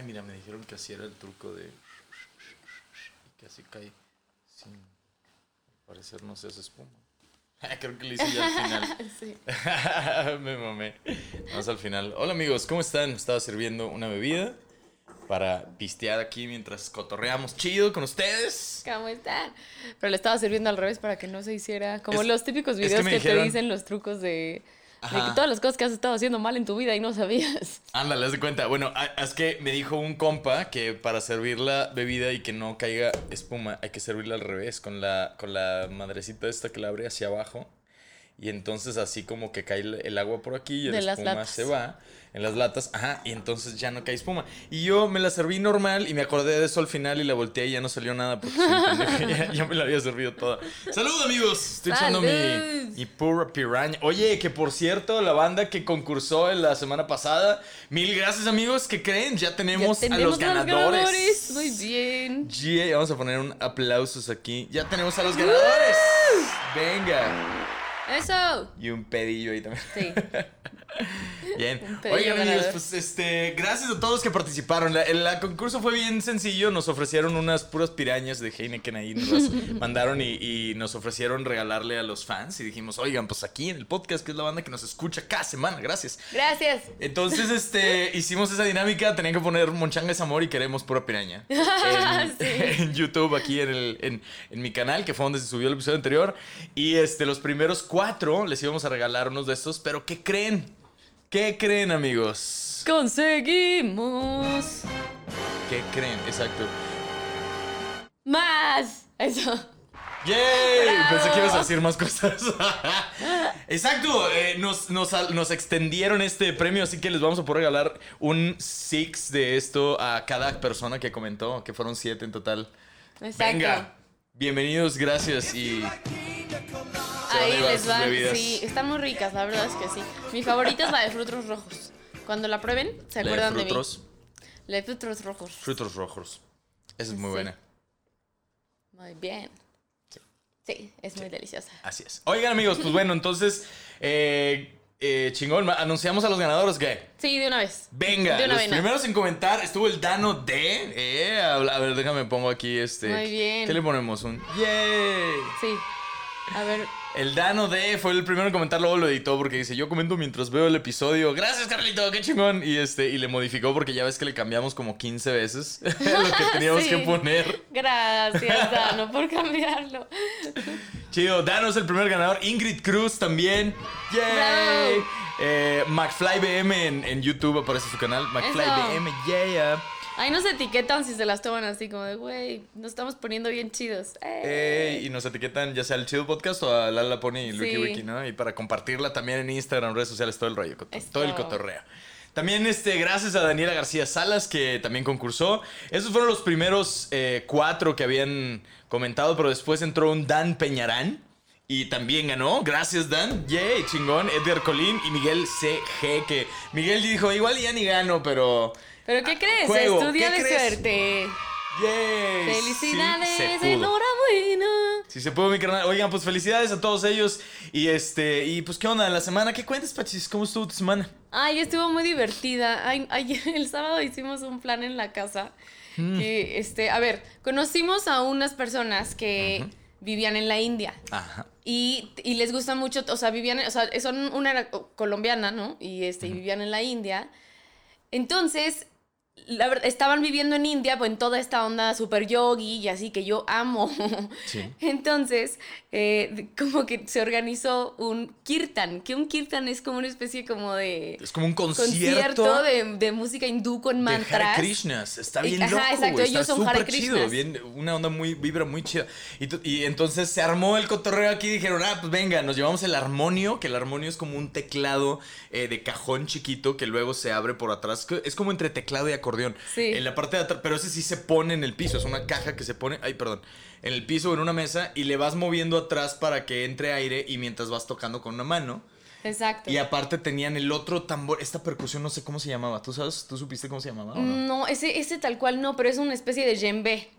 Ay, mira, me dijeron que así era el truco de. que así cae sin. parecer no se hace espuma. Creo que lo hice ya al final. Sí. me mamé. Vamos al final. Hola amigos, ¿cómo están? Estaba sirviendo una bebida para pistear aquí mientras cotorreamos chido con ustedes. ¿Cómo están? Pero le estaba sirviendo al revés para que no se hiciera como Es- los típicos es que videos que, dijeron- te dicen los trucos de, de que todas las cosas que has estado haciendo mal en tu vida y no sabías. Ándale, haz de cuenta. Bueno, es que me dijo un compa que para servir la bebida y que no caiga espuma, hay que servirla al revés, con la, con la madrecita esta que la abre hacia abajo. Y entonces así como que cae el el agua por aquí y las espuma latas. se va en las latas. Ajá, y entonces ya no cae espuma. Y yo me la serví normal y me acordé de eso al final y la volteé y ya no salió nada porque ya, ya me la había servido toda. ¡Salud, amigos! Estoy echando mi, mi pura piraña. Oye, que por cierto, la banda que concursó en la semana pasada, mil gracias, amigos. ¿Qué creen? Ya tenemos, Ya a los ganadores. Muy bien. Yeah, vamos a poner un aplausos aquí. Ya tenemos a los ganadores. Venga. Eso. Y un pedillo ahí también. Sí. Bien. Oigan, amigos, pues este, gracias a todos los que participaron. La- el, la concurso fue bien sencillo. Nos ofrecieron unas puras pirañas de Heineken ahí. Nos las mandaron y, y nos ofrecieron regalarle a los fans. Y dijimos, oigan, pues aquí en el podcast, que es la banda que nos escucha cada semana. Gracias. Gracias. Entonces, este, hicimos esa dinámica. Tenían que poner Monchanga es amor y queremos pura piraña. En, Sí. en YouTube, aquí en, el, en, en mi canal, que fue donde se subió el episodio anterior. Y este, los primeros cuatro les íbamos a regalar unos de estos. Pero, ¿qué creen? ¿Qué creen, amigos? Conseguimos ¿Qué creen? Exacto. más. Eso. ¡Yay! ¡Bravo! Pensé que ibas a decir más cosas. Exacto, eh, nos, nos, nos extendieron este premio, así que les vamos a poder regalar un six de esto a cada persona que comentó, que fueron siete en total. Exacto. Venga, bienvenidos, gracias y Ahí les sus va. bebidas. Sí, están muy ricas, la verdad es que sí. Mi favorita es la de frutos rojos. Cuando la prueben, se la de acuerdan de, frutos, mí. La de frutos rojos. frutos rojos. Esa es muy Sí. buena. Muy bien. Sí, es muy deliciosa. Así es. Oigan, amigos, pues bueno, entonces, eh, eh, chingón, anunciamos a los ganadores, ¿qué? Sí, de una vez. Venga, De una los vena. primeros en comentar estuvo el Dano D. Eh, a, a ver, déjame pongo aquí este. Muy bien. ¿Qué le ponemos? Un ¡Yay! Sí. A ver, El Dano D fue el primero en comentar, luego lo editó porque dice, yo comento mientras veo el episodio. Gracias, Carlito, qué chingón. Y este, y le modificó porque ya ves que le cambiamos como 15 veces lo que teníamos Sí. que poner. gracias, Dano, por cambiarlo. Chido, Dano es el primer ganador. Ingrid Cruz también. ¡Yay! Eh, McFly BM en, en YouTube aparece su canal. McFly Eso. BM, yeah. Ahí nos etiquetan si se las toman así como de, güey, nos estamos poniendo bien chidos. Eh. Ey, y nos etiquetan ya sea al Chido Podcast o a Lala Pony y Lucky Sí. Wiki, ¿no? Y para compartirla también en Instagram, redes sociales, todo el rollo, todo el cotorreo. También este, gracias a Daniela García Salas, que también concursó. Esos fueron los primeros eh, cuatro que habían comentado, pero después entró un Dan Peñarán. Y también ganó. Gracias, Dan. Yay, chingón. Edgar Colín y Miguel CG, que Miguel dijo, igual ya ni gano, pero... ¿Pero qué crees? Juego, Estudia ¿qué de crees? suerte. Yay. Felicidades, Sí enhorabuena. Si se pudo, mi carnal. Oigan, pues felicidades a todos ellos. Y este, y pues, ¿qué onda? La semana, ¿qué cuentas, Pachis? ¿Cómo estuvo tu semana? Ay, estuvo muy divertida. Ay, ayer, el sábado hicimos un plan en la casa. Mm. Que, este, a ver, conocimos a unas personas que vivían en la India. Ajá. Y, y les gusta mucho, o sea, vivían, o sea, son una colombiana, ¿no? Y este, y vivían en la India. Entonces, la verdad, estaban viviendo en India, pues en toda esta onda super yogi y así que yo amo. Sí. Entonces, eh, como que se organizó un kirtan, que un kirtan es como una especie como de Es como un concierto, concierto, de, de música hindú con de mantras. Hare Krishnas. Está bien Ajá, loco, exacto, ellos Está son Hare chido. Bien, una onda muy, vibra muy chida. Y, y entonces se armó el cotorreo aquí y dijeron, ah, pues venga, nos llevamos el armonio, que el armonio es como un teclado eh, de cajón chiquito que luego se abre por atrás. Es como entre teclado y acordeón acordeón. Sí. En la parte de atrás, pero ese sí se pone en el piso, es una caja que se pone, ay, perdón, en el piso o en una mesa y le vas moviendo atrás para que entre aire y mientras vas tocando con una mano. Exacto. Y aparte tenían el otro tambor, esta percusión no sé cómo se llamaba. ¿Tú sabes? ¿Tú supiste cómo se llamaba o no? No, ese, ese tal cual no, pero es una especie de djembe.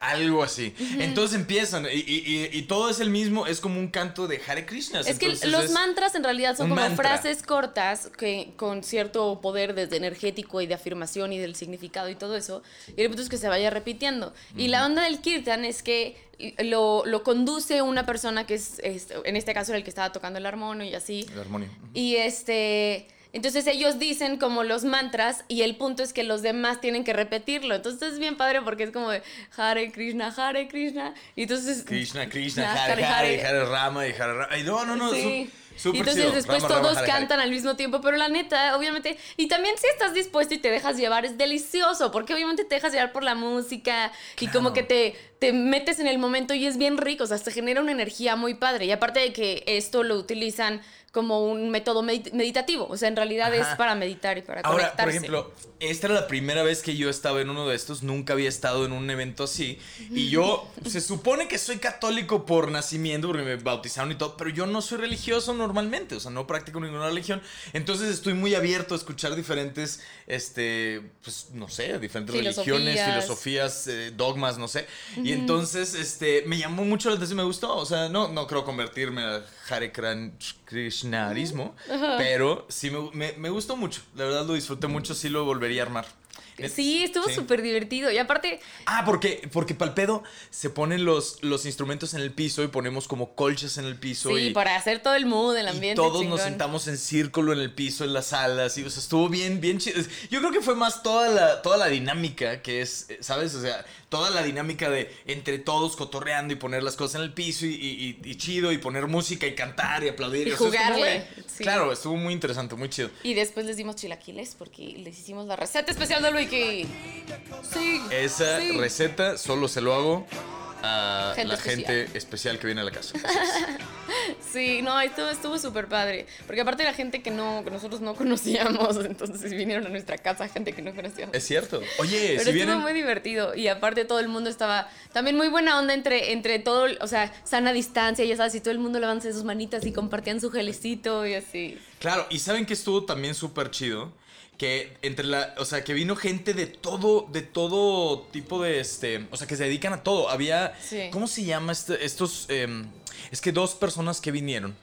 Algo así. Entonces empiezan y, y- y- todo es el mismo, es como un canto de Hare Krishna. Es que los es- mantras en realidad son como mantra. frases cortas que con cierto poder desde energético y de afirmación y del significado y todo eso. Y el punto es que se vaya repitiendo. Y la onda del kirtan es que lo, lo conduce una persona que es, es, en este caso era el que estaba tocando el armonio y así. El armonio. Y este. Entonces ellos dicen como los mantras y el punto es que los demás tienen que repetirlo. Entonces es bien padre porque es como de Hare Krishna, Hare Krishna. Y entonces. Krishna, Krishna, Hare, Hare, Hare Rama y Hare Rama. Ay, no, no, no. Sí. su- súper Y entonces chido. después Rama, todos Hare. cantan al mismo tiempo, pero la neta, obviamente, y también si estás dispuesto y te dejas llevar, es delicioso, porque obviamente te dejas llevar por la música y como que te, te metes en el momento y es bien rico, o sea, se genera una energía muy padre. Y aparte de que esto lo utilizan como un método medit- meditativo, o sea, en realidad es para meditar y para Ahora, conectarse. por ejemplo, esta era la primera vez que yo estaba en uno de estos, nunca había estado en un evento así. Y yo, se supone que soy católico por nacimiento, porque me bautizaron y todo, pero yo no soy religioso normalmente, o sea, no practico ninguna religión. Entonces estoy muy abierto a escuchar diferentes, este, pues, no sé, diferentes religiones, Filosofías. eh, dogmas, no sé. Y entonces, este, me llamó mucho la atención, me gustó. O sea, no, no creo convertirme a Hare Kran- Pero sí me, me- me gustó mucho. La verdad lo disfruté mucho, sí lo volvería a armar. Net- Sí, estuvo sí. súper divertido. Y aparte, Ah, porque, porque pal pedo se ponen los, los instrumentos en el piso y ponemos como colchas en el piso. sí, y, para hacer todo el mood, el y ambiente. todos nos sentamos en círculo en el piso, en las salas. Y, o sea, estuvo bien, bien chido. Yo creo que fue más toda la, toda la dinámica que es, eh, ¿sabes? O sea, toda la dinámica de entre todos cotorreando y poner las cosas en el piso y, y- y- y chido y poner música y cantar y aplaudir. Y O sea, jugarle, sí. Claro, estuvo muy interesante, muy chido. Y después les dimos chilaquiles porque les hicimos la receta especial de Sí. Esa sí. receta solo se lo hago a Gente la especial. gente especial que viene a la casa. Sí, no, estuvo estuvo súper padre. Porque aparte la gente que no que nosotros no conocíamos, entonces vinieron a nuestra casa gente que no conocíamos. Es cierto. Oye, Pero si estuvo vienen... muy divertido y aparte todo el mundo estaba también muy buena onda entre, entre todo, o sea, sana distancia, ya sabes, y todo el mundo levantándose sus manitas y compartían su gelecito y así. Claro, y saben que estuvo también súper chido. Que entre la. O sea, que vino gente de todo. De todo tipo de este. O sea, que se dedican a todo. Había. Sí. ¿Cómo se llama este- estos? em, es que dos personas que vinieron.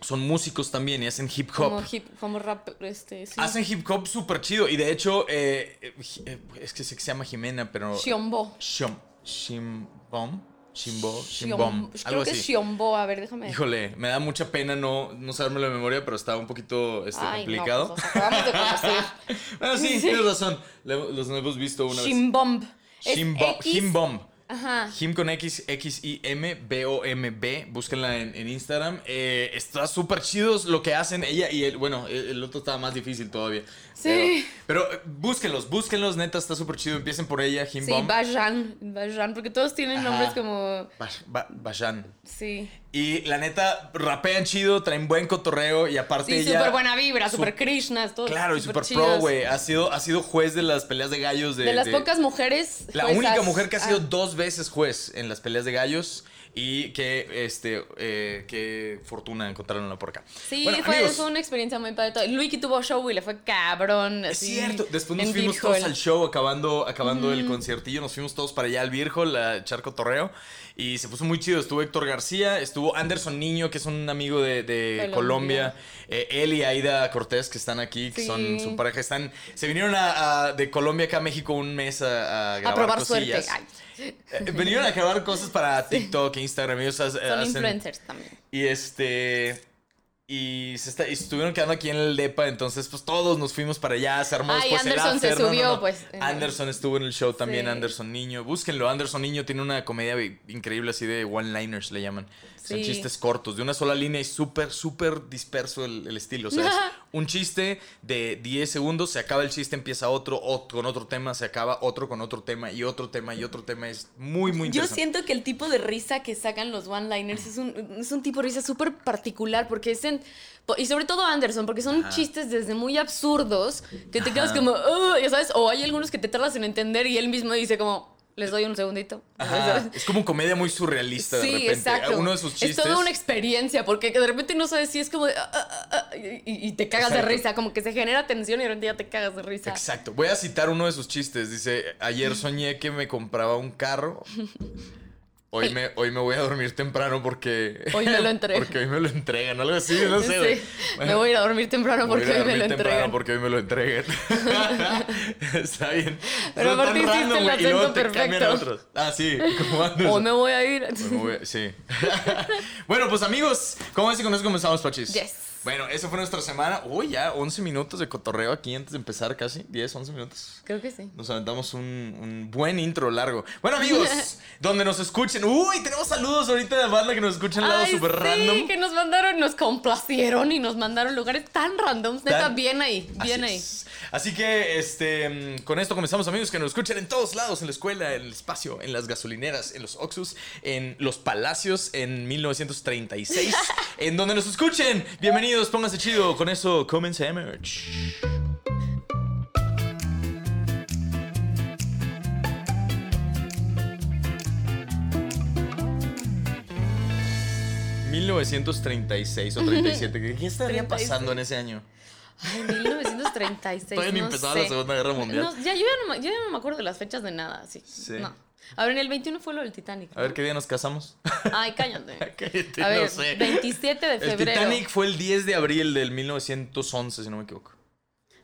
Son músicos también y hacen hip hop. Como hip, como rap, este, sí. Hacen hip hop súper chido. Y de hecho, eh, eh, es que sé que se llama Jimena, pero. Xiombo. Shom. Shimbom. Shimbo. Shimbom. Creo Algo que es así. Xiombo, a ver, déjame. Híjole, me da mucha pena no, no sabérmelo de memoria, pero estaba un poquito este, Ay, no, complicado. pues, nos acabamos de conocer. bueno, sí, Sí. tienes razón. Le- Los hemos visto una vez. Shimbomb. Es Shimbom. X- Himbom. Ajá. Him con X, X, I, M, B, O, M, B. Búsquenla en, en Instagram. Eh, está súper chidos lo que hacen ella y el, bueno, el, el otro estaba más difícil todavía. Sí. Pero, pero, eh, búsquenlos, búsquenlos, neta, está súper chido. Empiecen por ella, Him Sí, Bomb. Bajan. Bajan, porque todos tienen Ajá. nombres como. Ba- Bashan. Sí. Y la neta, rapean chido, traen buen cotorreo y aparte Sí, ella... súper buena vibra, súper Krishnas, todo. Claro, y súper super pro, güey. Ha sido, ha sido juez de las peleas de gallos de... De las de- pocas mujeres. La juezas. única mujer que ha sido Ah, dos veces juez en las peleas de gallos y que, este, eh, qué fortuna encontraron por acá. Sí, Bueno, fue, amigos, fue una experiencia muy padre. Luigi tuvo show y le fue cabrón. Es así, cierto, después nos fuimos todos al show acabando, acabando el conciertillo, nos fuimos todos para allá al Virgo, la Charco Torreo, y se puso muy chido. Estuvo Héctor García, estuvo Anderson Niño, que es un amigo de, de Colombia. Colombia, eh, él y Aida Cortés, que están aquí, que Sí. son su pareja, están, se vinieron a, a- de Colombia acá a México un mes a, a A grabar probar suerte. cosillas. Ay, Eh, vinieron a grabar cosas para TikTok, Instagram, ellos ha- son hacen- influencers también. y este. Y se, está, y se estuvieron quedando aquí en el DEPA, entonces pues todos nos fuimos para allá, se armó después el Anderson se after, no, no, subió, no. pues, Anderson estuvo en el show también, Sí. Anderson Niño. Búsquenlo, Anderson Niño tiene una comedia increíble así de one-liners le llaman. Son Sí. chistes cortos, de una sola línea y súper, súper disperso el, el estilo. O sea, es un chiste de 10 segundos, se acaba el chiste, empieza otro, otro con otro tema, se acaba otro con otro tema y otro tema y otro tema. Es muy, muy Yo interesante. siento que el tipo de risa que sacan los one-liners es un, es un tipo de risa súper particular porque es en... Y sobre todo Anderson, porque son Ajá. chistes desde muy absurdos que te quedas como, ya sabes, o hay algunos que te tardas en entender y él mismo dice como, les doy un segundito. Ajá, Es como comedia muy surrealista de Sí, repente. exacto. Uno de sus chistes. Es toda una experiencia, porque de repente no sabes si es como de, "Ah, ah, ah", y, y te cagas Exacto. de risa, como que se genera tensión y de repente ya te cagas de risa. Exacto. Voy a citar uno de sus chistes. Dice, ayer soñé que me compraba un carro. Hoy me, hoy me voy a dormir temprano porque... Hoy me lo entregan. Porque hoy me lo entregan. Algo así, no sé. Sí, me voy a ir a dormir temprano Me voy a porque a hoy me lo entregan. porque hoy me lo entreguen. Está bien. Pero tan aparte hiciste random, el acento a perfecto. otros. Ah, sí. Como Anderson. Hoy me voy a ir. Me voy- Sí. bueno, pues amigos, ¿cómo es que con eso comenzamos, Pachis? Yes. Bueno, esa fue nuestra semana. Uy, ya 11 minutos de cotorreo aquí antes de empezar casi. 10, 11 minutos. Creo que sí. Nos aventamos un, un buen intro largo. Bueno, amigos, donde nos escuchen. Uy, tenemos saludos ahorita de banda que nos escuchan al lado súper sí, random. que nos mandaron, nos complacieron y nos mandaron lugares tan randoms. Neta, bien ahí, bien ahí. es. Así que este, mm, con esto comenzamos, amigos, que nos escuchen en todos lados, en la escuela, en el espacio, en las gasolineras, en los Oxus, en los palacios, en 1936, en donde nos escuchen. Bienvenidos, pónganse chido. Con eso comencemos. ¿1936 o 37? ¿Qué estaría 36. pasando en ese año? Ay, 1936. Todavía ni no empezaba sé. la Segunda Guerra Mundial. No, ya, yo, ya no, me- yo ya no me acuerdo de las fechas de nada, sí. Sí. No. A ver, en el 21 fue lo del Titanic. A ver ¿no? qué día nos casamos. Ay, cállate. Cállate, A no ver, sé. 27 de El febrero. Titanic fue el 10 de abril del 1911, si no me equivoco.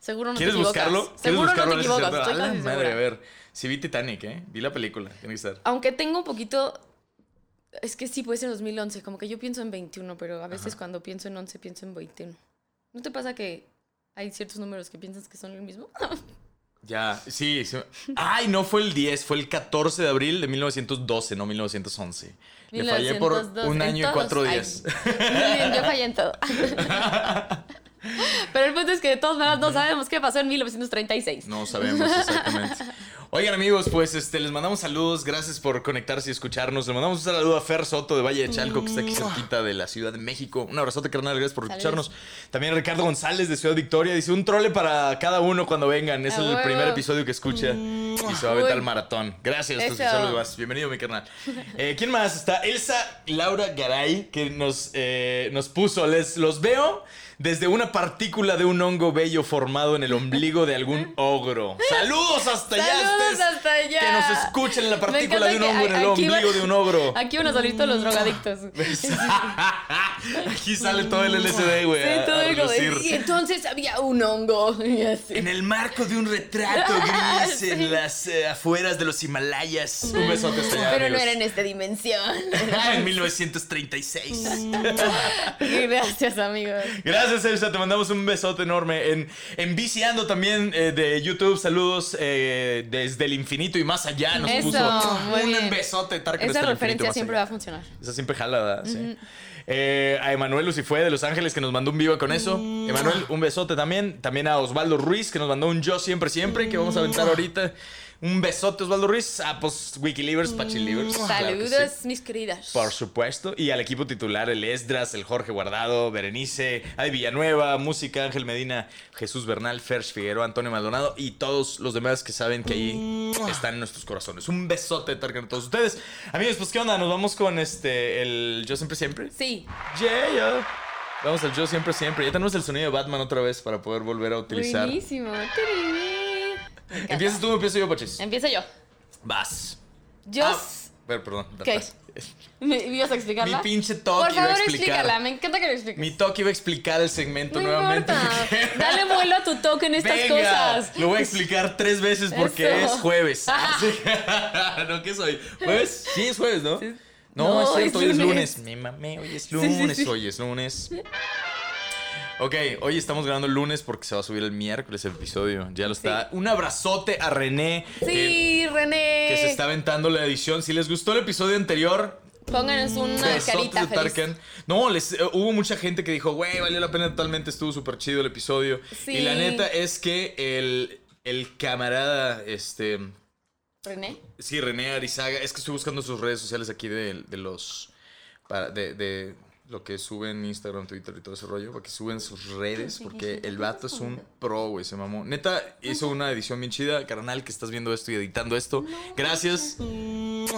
Seguro no ¿Quieres te equivocas. buscarlo? ¿Quieres Seguro buscarlo? no te equivocas. Estoy A la casi madre, segura. a ver. Sí vi Titanic, ¿eh? Vi la película. Tiene que ser. Aunque tengo un poquito. Es que sí, puede ser 2011. Como que yo pienso en 21, pero a veces cuando pienso en 11 pienso en 21. ¿No te pasa que hay ciertos números que piensas que son el mismo? Ya, sí, sí. Ay, no fue el 10, fue el 14 de abril de 1912, no 1911. Le fallé por 1902, un año y cuatro Ay, días. Muy bien, yo fallé en todo. Pero el punto es que de todas maneras no sabemos qué pasó en 1936. No sabemos exactamente. Oigan amigos, pues este, les mandamos saludos, gracias por conectarse y escucharnos. Le mandamos un saludo a Fer Soto de Valle de Chalco, que está aquí cerquita de la Ciudad de México. Un abrazote, carnal, gracias por escucharnos. También Ricardo González de Ciudad Victoria dice un trole para cada uno cuando vengan. Es A el huevo. primer episodio que escucha y se va a aventar el maratón. Gracias, Eso. saludos. Bienvenido, mi carnal. Eh, ¿Quién más? Está Elsa Laura Garay, que nos, eh, nos puso, les los veo desde una partícula de un hongo bello formado en el ombligo de algún ogro. Saludos hasta allá. Hasta allá. Que nos escuchen en la partícula de un hongo en el ombligo de un ogro. Aquí van a salir todos los drogadictos. Aquí sale todo el LSD, güey. Sí, todo el. Y entonces había un hongo. En el marco de un retrato gris en las eh, afueras de los Himalayas. Un besote hasta allá, Pero no era en esta dimensión. en 1936. Gracias, amigos. Gracias, Elsa. Te mandamos un besote enorme. En, en Viciando también eh, de YouTube, saludos eh, desde el infinito y más allá. Nos Eso, puso muy un bien. besote. Tarkan Esa desde el infinito referencia más siempre allá. va a funcionar. Esa siempre jala, ¿verdad? Sí. Eh, a Emanuel Lucifue de Los Ángeles que nos mandó un vivo con eso. Emanuel, un besote también. También a Osvaldo Ruiz que nos mandó un yo siempre, siempre que vamos a aventar ahorita. Un besote, Osvaldo Ruiz. Ah, pues Wikilivers, Pachilivers. claro que Saludos, sí. mis queridas. Por supuesto. Y al equipo titular, el Esdras, el Jorge Guardado, Berenice, Adi Villanueva, Música, Ángel Medina, Jesús Bernal, Fersh Figueroa, Antonio Maldonado y todos los demás que saben que ahí están en nuestros corazones. Un besote, Tarkan, a todos ustedes. Amigos, pues, ¿qué onda? Nos vamos con este, el Yo Siempre Siempre. Sí. Yeah, yeah. Vamos al Yo Siempre Siempre. Ya tenemos el sonido de Batman otra vez para poder volver a utilizar. Buenísimo. Tirirí. ¿Empiezas tú o empiezo yo, Pachis? Empiezo yo. Vas. Yo. Ah, pero, perdón. ¿Qué? ¿Me ibas a explicarla? Mi pinche toque Por iba a favor, explicar. explícala. Me encanta que lo expliques. Mi toque iba a explicar el segmento no nuevamente. importa. Dale vuelo a tu toque en estas Venga, cosas. Lo voy a explicar tres veces porque Eso. es jueves. Así- ¿No qué soy? ¿Jueves? Sí, es jueves, ¿no? Sí. No, No, es cierto, es hoy es lunes. Me mamé, hoy es sí, lunes, sí. hoy es lunes. Ok, hoy estamos grabando el lunes porque se va a subir el miércoles el episodio. Ya lo está. Un abrazote a René. que- Sí, René. que se está aventando la edición. Si les gustó el episodio anterior, Pónganos una carita de feliz. No, les, eh, hubo mucha gente que dijo, güey, valió la pena totalmente, estuvo súper chido el episodio. Sí. Y la neta es que el, el camarada, este... René. Sí, René Arizaga, es que estoy buscando sus redes sociales aquí de, de los... para- de, de lo que suben Instagram, Twitter y todo ese rollo, para que suben sus redes, porque el vato es un pro, güey, se mamó. Neta, hizo una edición bien chida, carnal, que estás viendo esto y editando esto. Gracias.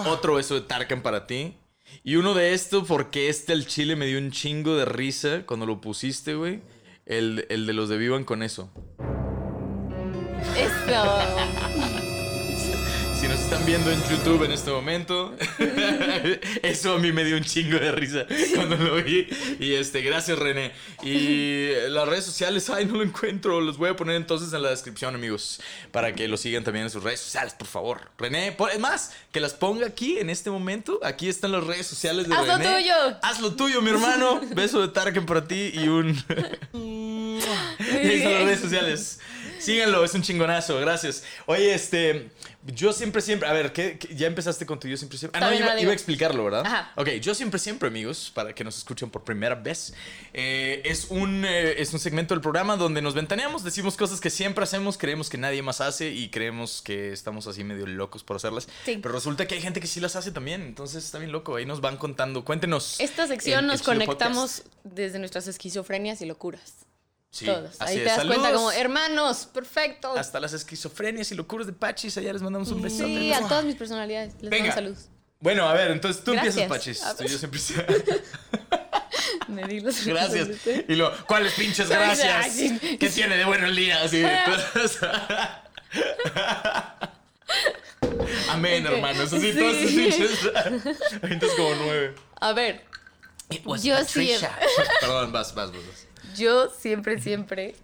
Otro beso de Tarkan para ti. Y uno de esto, porque este el chile me dio un chingo de risa cuando lo pusiste, güey. El, el de los de Vivan con eso. Eso. Están viendo en YouTube en este momento, eso a mí me dio un chingo de risa cuando lo vi. Y este, gracias René. Y las redes sociales, ay, no lo encuentro. Los voy a poner entonces en la descripción, amigos, para que lo sigan también en sus redes sociales, por favor. René, pon- es más, que las ponga aquí en este momento. Aquí están las redes sociales de Haz lo René. tuyo. Haz lo tuyo, mi hermano. Beso de Tarken para ti y un. Y ahí están las redes sociales. Síganlo, es un chingonazo, gracias. Oye, este, yo siempre, siempre, a ver, ¿qué, qué- ya empezaste con tu yo siempre, siempre? Ah, no, iba, a explicarlo, ¿verdad? Ajá. Ok, yo siempre, siempre, amigos, para que nos escuchen por primera vez, eh, es, un, eh, es un segmento del programa donde nos ventaneamos, decimos cosas que siempre hacemos, creemos que nadie más hace y creemos que estamos así medio locos por hacerlas. Sí. Pero resulta que hay gente que sí las hace también, entonces está bien loco, ahí nos van contando. Cuéntenos. Esta sección en nos conectamos Podcast. desde nuestras esquizofrenias y locuras. Sí, Todos. así Ahí es. te das cuenta como, hermanos, perfecto. Hasta las esquizofrenias y locuras de Pachis, allá les mandamos un besote. Sí, a todas mis personalidades. Les Venga. mando saludos. Bueno, a ver, entonces tú Gracias. empiezas, Pachis. Yo siempre Me di los Gracias. Y lo, ¿cuáles pinches gracias? ¿Qué tiene de bueno el día? Así. Amén, hermanos. Así, Sí. todos sus pinches. Ahorita es como nueve. A ver, was Yo sí- Perdón, vas, vas, vas. vas. Yo siempre, siempre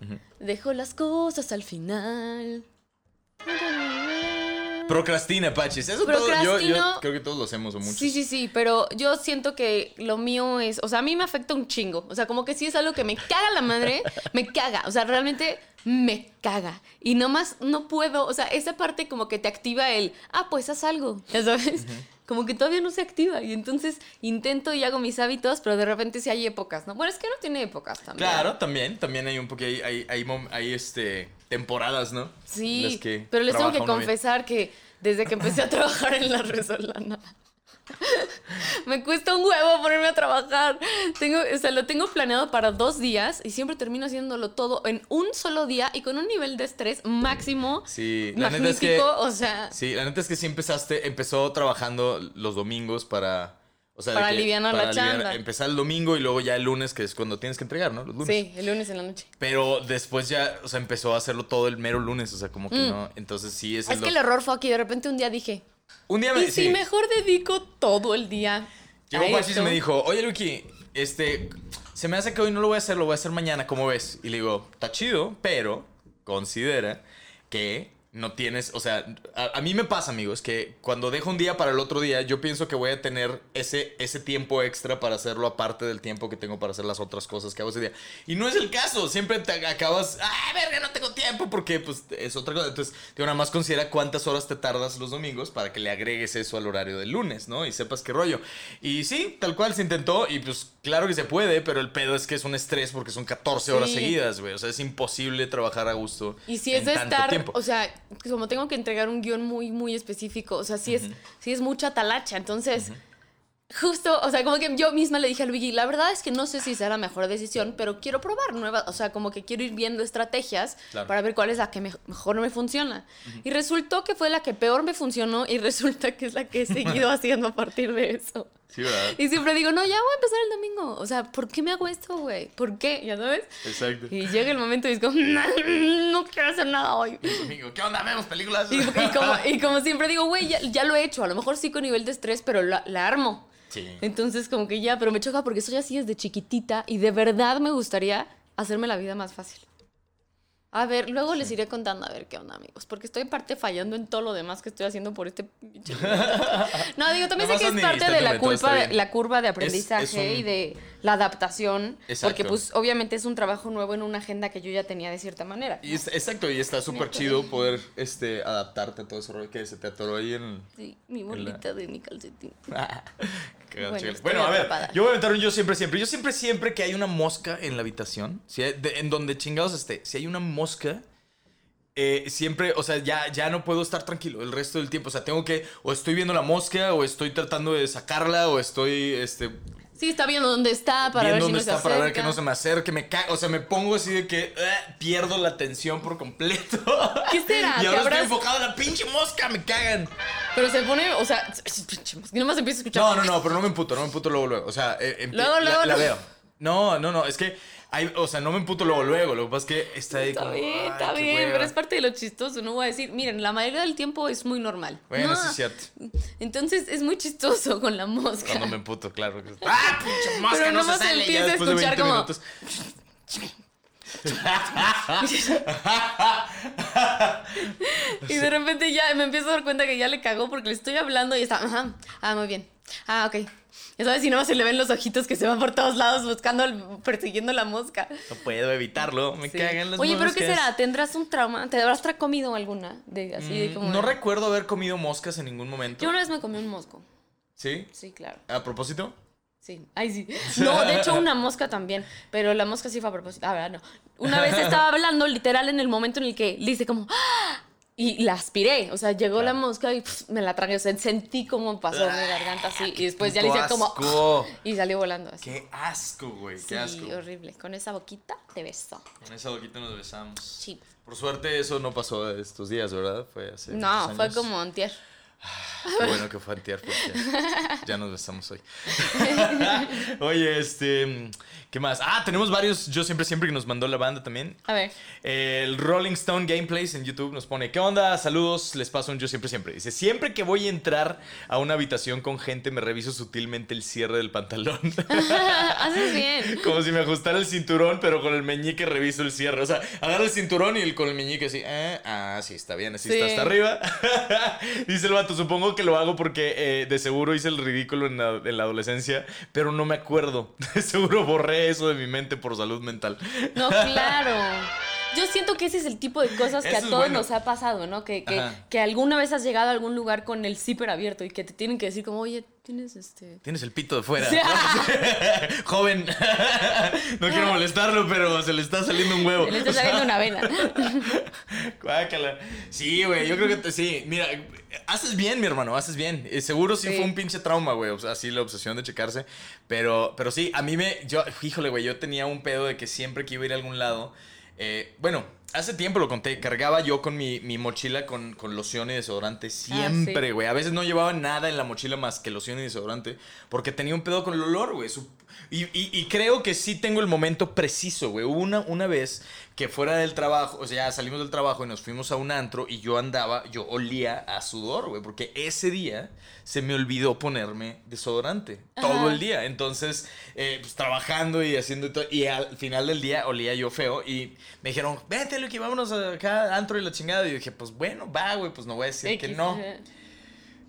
dejo las cosas al final. Procrastina, Pachis. Eso todo, yo, creo que todos lo hacemos o muchos. Sí, sí, sí, pero yo siento que lo mío es, o sea, a mí me afecta un chingo, o sea, como que sí es algo que me caga la madre, me caga, o sea, realmente me caga. Y nomás no puedo, o sea, esa parte como que te activa el, ah, pues haz algo, ya sabes, como que todavía no se activa y entonces intento y hago mis hábitos, pero de repente sí hay épocas, ¿no? Bueno, es que no tiene épocas también. Claro, también, también hay un poco, hay, hay, hay, mom- hay, este, temporadas, ¿no? Sí, que pero les tengo que bien. confesar que desde que empecé a trabajar en la Resolana, me cuesta un huevo ponerme a trabajar. Tengo, o sea, lo tengo planeado para dos días y siempre termino haciéndolo todo en un solo día y con un nivel de estrés máximo. Sí, la neta es que- o sea, Sí, la neta es que sí empezaste, empezó trabajando los domingos para... O sea, Para alivianar la chamba. Empezar el domingo y luego ya el lunes, que es cuando tienes que entregar, ¿no? Los lunes. sí, el lunes en la noche. Pero después ya, o sea, empezó a hacerlo todo el mero lunes, o sea, como que no. Entonces sí es, Mm. Es el que el error fue aquí, de repente un día dije, Un día me ¿y si sí, mejor dedico todo el día? Llegó a Pachis y me dijo, oye Luiki, este, se me hace que hoy no lo voy a hacer, lo voy a hacer mañana, ¿cómo ves? Y le digo, está chido, pero considera que no tienes, o sea, a, a mí me pasa, amigos, que cuando dejo un día para el otro día, yo pienso que voy a tener ese, ese tiempo extra para hacerlo aparte del tiempo que tengo para hacer las otras cosas que hago ese día. Y no es el caso, siempre te acabas, ah, verga, no tengo tiempo, porque pues es otra cosa. Entonces, digo, nada más considera cuántas horas te tardas los domingos para que le agregues eso al horario del lunes, ¿no? Y sepas qué rollo. Y sí, tal cual se intentó, y pues claro que se puede, pero el pedo es que es un estrés porque son 14 horas Sí. seguidas, güey. O sea, es imposible trabar a gusto. Y si es en de tanto estar, tiempo. o sea, como tengo que entregar un guion muy, muy específico, o sea, sí es, sí es mucha talacha, entonces, justo, o sea, como que yo misma le dije a Luigi, la verdad es que no sé si sea la mejor decisión, pero quiero probar nuevas, o sea, como que quiero ir viendo estrategias Claro. para ver cuál es la que me- mejor me funciona. Y resultó que fue la que peor me funcionó y resulta que es la que he seguido haciendo a partir de eso. Sí, ¿verdad? Y siempre digo, no, ya voy a empezar el domingo. O sea, ¿por qué me hago esto, güey? ¿Por qué? ¿Ya sabes? Exacto. Y llega el momento y es como, no, no quiero hacer nada hoy. Amigo, ¿qué onda? ¿Vemos películas? Y, y como, y como siempre digo, güey, ya, ya lo he hecho. A lo mejor sí con nivel de estrés, pero la, la armo. Sí. Entonces, como que ya, pero me choca porque soy así desde chiquitita y de verdad me gustaría hacerme la vida más fácil. A ver, luego les iré contando a ver qué onda, amigos, porque estoy parte fallando en todo lo demás que estoy haciendo por este pinche No, digo, también sé que es parte de la culpa de, la curva de aprendizaje es un- y de la adaptación, Exacto. porque pues obviamente es un trabajo nuevo en una agenda que yo ya tenía de cierta manera. Y es- exacto, y está súper chido poder este, adaptarte a todo ese rollo que se te atoró ahí en... Sí, mi la- bolita de mi calcetín. Cagado, Bueno, a ver, atrapada. yo voy a aventar un yo siempre, siempre. Yo siempre, siempre que hay una mosca en la habitación, si hay- de- en donde chingados esté, si hay una mosca, eh, siempre, o sea, ya, ya no puedo estar tranquilo el resto del tiempo. O sea, tengo que, o estoy viendo la mosca, o estoy tratando de sacarla, o estoy, este, Sí, está viendo dónde está para ver si dónde no se está para ver que no se me acerque, me ca o sea, me pongo así de que eh, pierdo la atención por completo. ¿Qué será? y ¿Que ahora habrás- estoy enfocado en la pinche mosca, me cagan. Pero se pone, o sea, y nomás empieza a escuchar. No, no, no, pero no me emputo, no me emputo luego, luego. O sea, eh, Luego, la- luego, la, no. veo. No, no, no, es que hay, o sea, no me emputo luego, luego. Lo que pasa es que está ahí Está como. bien, está bien, hueva. pero es parte de lo chistoso. No voy a decir, miren, la mayoría del tiempo es muy normal. Bueno, No, sí es cierto. Entonces es muy chistoso con la mosca. Cuando me emputo, claro. ¡Ah, pinche mosca! Pero no se sale! Ya empieza a después de escuchar 20 como- minutos. Y de repente ya me empiezo a dar cuenta que ya le cagó porque le estoy hablando y está, ajá, ah, muy bien. Ah, ok. Ya sabes, si no se le ven los ojitos que se van por todos lados buscando, persiguiendo la mosca. No puedo evitarlo, me Sí. cagan las Oye, pero. ¿qué será? ¿Tendrás un trauma? ¿Te habrás comido alguna? De, así de Mm, como. No de- recuerdo haber comido moscas en ningún momento. Yo una vez me comí un mosco. ¿Sí? Sí, claro. ¿A propósito? Sí. Ay, sí. No, de hecho, una mosca también. Pero la mosca sí fue a propósito. Ah, verdad, no. Una vez estaba hablando, literal, en el momento en el que le hice como. Y la aspiré. O sea, llegó la mosca y pf, me la tragué. O sea, sentí cómo pasó mi garganta así. Y después ya le hice como. asco. Y salió volando así. Qué asco, güey. Sí, Qué asco. horrible. Con esa boquita te beso. Con esa boquita nos besamos. Sí. Por suerte eso no pasó estos días, ¿verdad? Fue hace No, fue como antier. Qué bueno que fue antier porque ya nos besamos hoy. Oye, este... ¿Qué más? Ah, tenemos varios Yo Siempre Siempre que nos mandó la banda también. A ver. El Rolling Stone Gameplays en YouTube nos pone, ¿qué onda? Saludos, les paso un yo siempre siempre. Dice, siempre que voy a entrar a una habitación con gente me reviso sutilmente el cierre del pantalón. Haces bien. Como si me ajustara el cinturón, pero con el meñique reviso el cierre. O sea, agarro el cinturón y el, con el meñique así, eh, ah, sí, está bien, así Sí. está hasta arriba. Dice el vato, supongo que lo hago porque eh, de seguro hice el ridículo en la adolescencia, pero no me acuerdo. De seguro borré eso de mi mente por salud mental. No, claro. Yo siento que ese es el tipo de cosas que Eso a todos bueno. nos ha pasado, ¿no? Que, que, que alguna vez has llegado a algún lugar con el zipper abierto y que te tienen que decir como, oye, tienes este... Tienes el pito de fuera. Sí. Joven. no quiero molestarlo, pero se le está saliendo un huevo. Le está saliendo una vena. Guácala. Sí, güey, yo creo que te- sí. Mira, haces bien, mi hermano, haces bien. Eh, seguro sí, Sí. fue un pinche trauma, güey. O sea, sí, la obsesión de checarse. Pero, pero sí, a mí me. Yo, híjole, güey, yo tenía un pedo de que siempre que iba a ir a algún lado. Eh, bueno, hace tiempo lo conté. Cargaba yo con mi, mi mochila con, con loción y desodorante. Siempre, güey. A veces no llevaba nada en la mochila más que loción y desodorante. Porque tenía un pedo con el olor, güey. Y, y- y creo que sí tengo el momento preciso, güey. Una, una vez que fuera del trabajo, o sea, ya salimos del trabajo y nos fuimos a un antro y yo andaba, yo olía a sudor, güey, porque ese día se me olvidó ponerme desodorante todo el día. Entonces, eh, pues trabajando y haciendo todo, y al final del día olía yo feo y me dijeron, vete, Lucky, vámonos acá antro y la chingada. Y yo dije, pues bueno, va, güey, pues no voy a decir que no.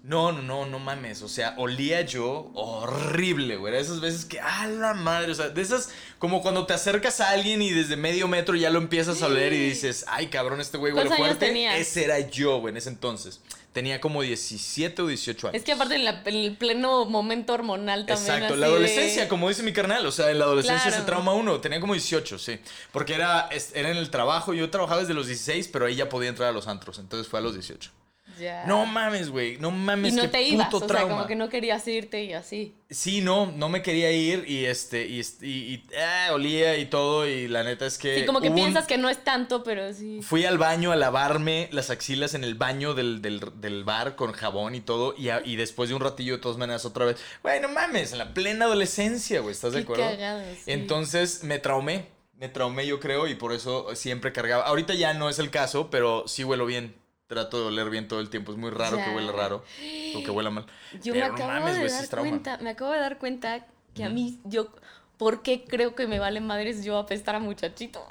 No, no, no, no mames. O sea, olía yo horrible, güey. Esas veces que, ¡ah, la madre! O sea, de esas, como cuando te acercas a alguien y desde medio metro ya lo empiezas a oler y dices, ¡ay, cabrón, este güey huele ¿Cuántos años fuerte! tenías? Ese era yo, güey, en ese entonces. Tenía como 17 o 18 años. Es que aparte en, la- en el pleno momento hormonal también. Exacto, así la de- adolescencia, como dice mi carnal, o sea, en la adolescencia Claro. se trauma uno, tenía como 18, sí, porque era, era en el trabajo, yo trabajaba desde los 16, pero ahí ya podía entrar a los antros, entonces fue a los 18. Ya. No mames, güey, no Y mames, no qué te ibas, puto o sea, trauma. como que no querías irte y así. Sí, no, no me quería ir y este, y, y, y, ah, olía y todo y la neta es que... Sí, como que un- piensas que no es tanto, pero sí. Fui al baño a lavarme las axilas en el baño del, del- del bar con jabón y todo y, a- y después de un ratillo de todas maneras otra vez, güey, no mames, en la plena adolescencia, güey, ¿estás de acuerdo? cagado, sí. Entonces me traumé, me traumé yo creo y por eso siempre cargaba. Ahorita ya no es el caso, pero sí huelo bien. Trato de oler bien todo el tiempo. Es muy raro que huela raro o que huela mal. Yo Pero me no acabo mames, de es dar cuenta, me acabo de dar cuenta que a mí, yo, ¿por qué creo que me vale madres yo apestar a muchachito?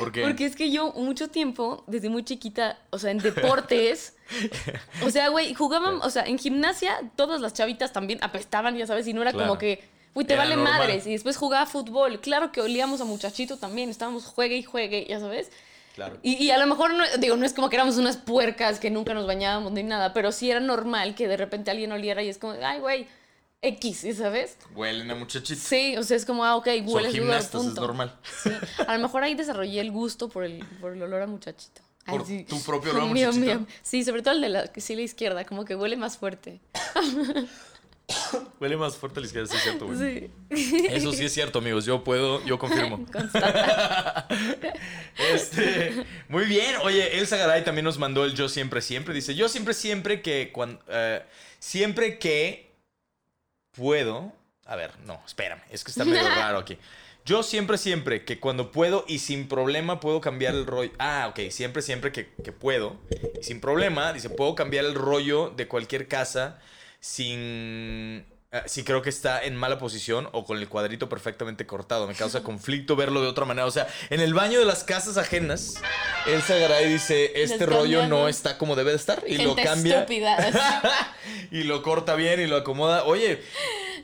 Porque Porque es que yo mucho tiempo, desde muy chiquita, o sea, en deportes, o sea, güey, jugaban, o sea, en gimnasia todas las chavitas también apestaban, ya sabes, y no era Claro. como que, uy, te Era vale normal. madres, y después jugaba fútbol, claro que olíamos a muchachito también, estábamos juegue y juegue, ya sabes. Claro. Y, y a lo mejor, no, digo, no es como que éramos unas puercas que nunca nos bañábamos ni nada, pero sí era normal que de repente alguien oliera y es como, ay, güey, X, ¿sí ¿sabes? Huelen a muchachito. Sí, o sea, es como, ah, ok, Son huele sudor, gimnastas, es punto. normal. Sí. A lo mejor ahí desarrollé el gusto por el, por el olor a muchachito. Ay, ¿Por sí. tu propio olor a Mío, muchachito? mío. Sí, sobre todo el de la, sí, la izquierda, como que huele más fuerte. Huele más fuerte a la izquierda, sí es cierto, güey. Sí. Eso sí es cierto, amigos. Yo puedo, yo confirmo. Este, muy bien. Oye, Elsa Garay también nos mandó el yo siempre siempre. Dice, yo siempre siempre que cuando siempre que puedo. A ver, no, espérame, es que está medio raro aquí. Yo siempre siempre que cuando puedo y sin problema puedo cambiar el rollo. Ah, ok, siempre siempre que, que puedo y sin problema, dice, puedo cambiar el rollo de cualquier casa sin ah, si creo que está en mala posición o con el cuadrito perfectamente cortado. Me causa conflicto verlo de otra manera. O sea, en el baño de las casas ajenas, Elsa Garay dice, este Les rollo no está como debe de estar. Y lo cambia. y lo corta bien y lo acomoda. Oye,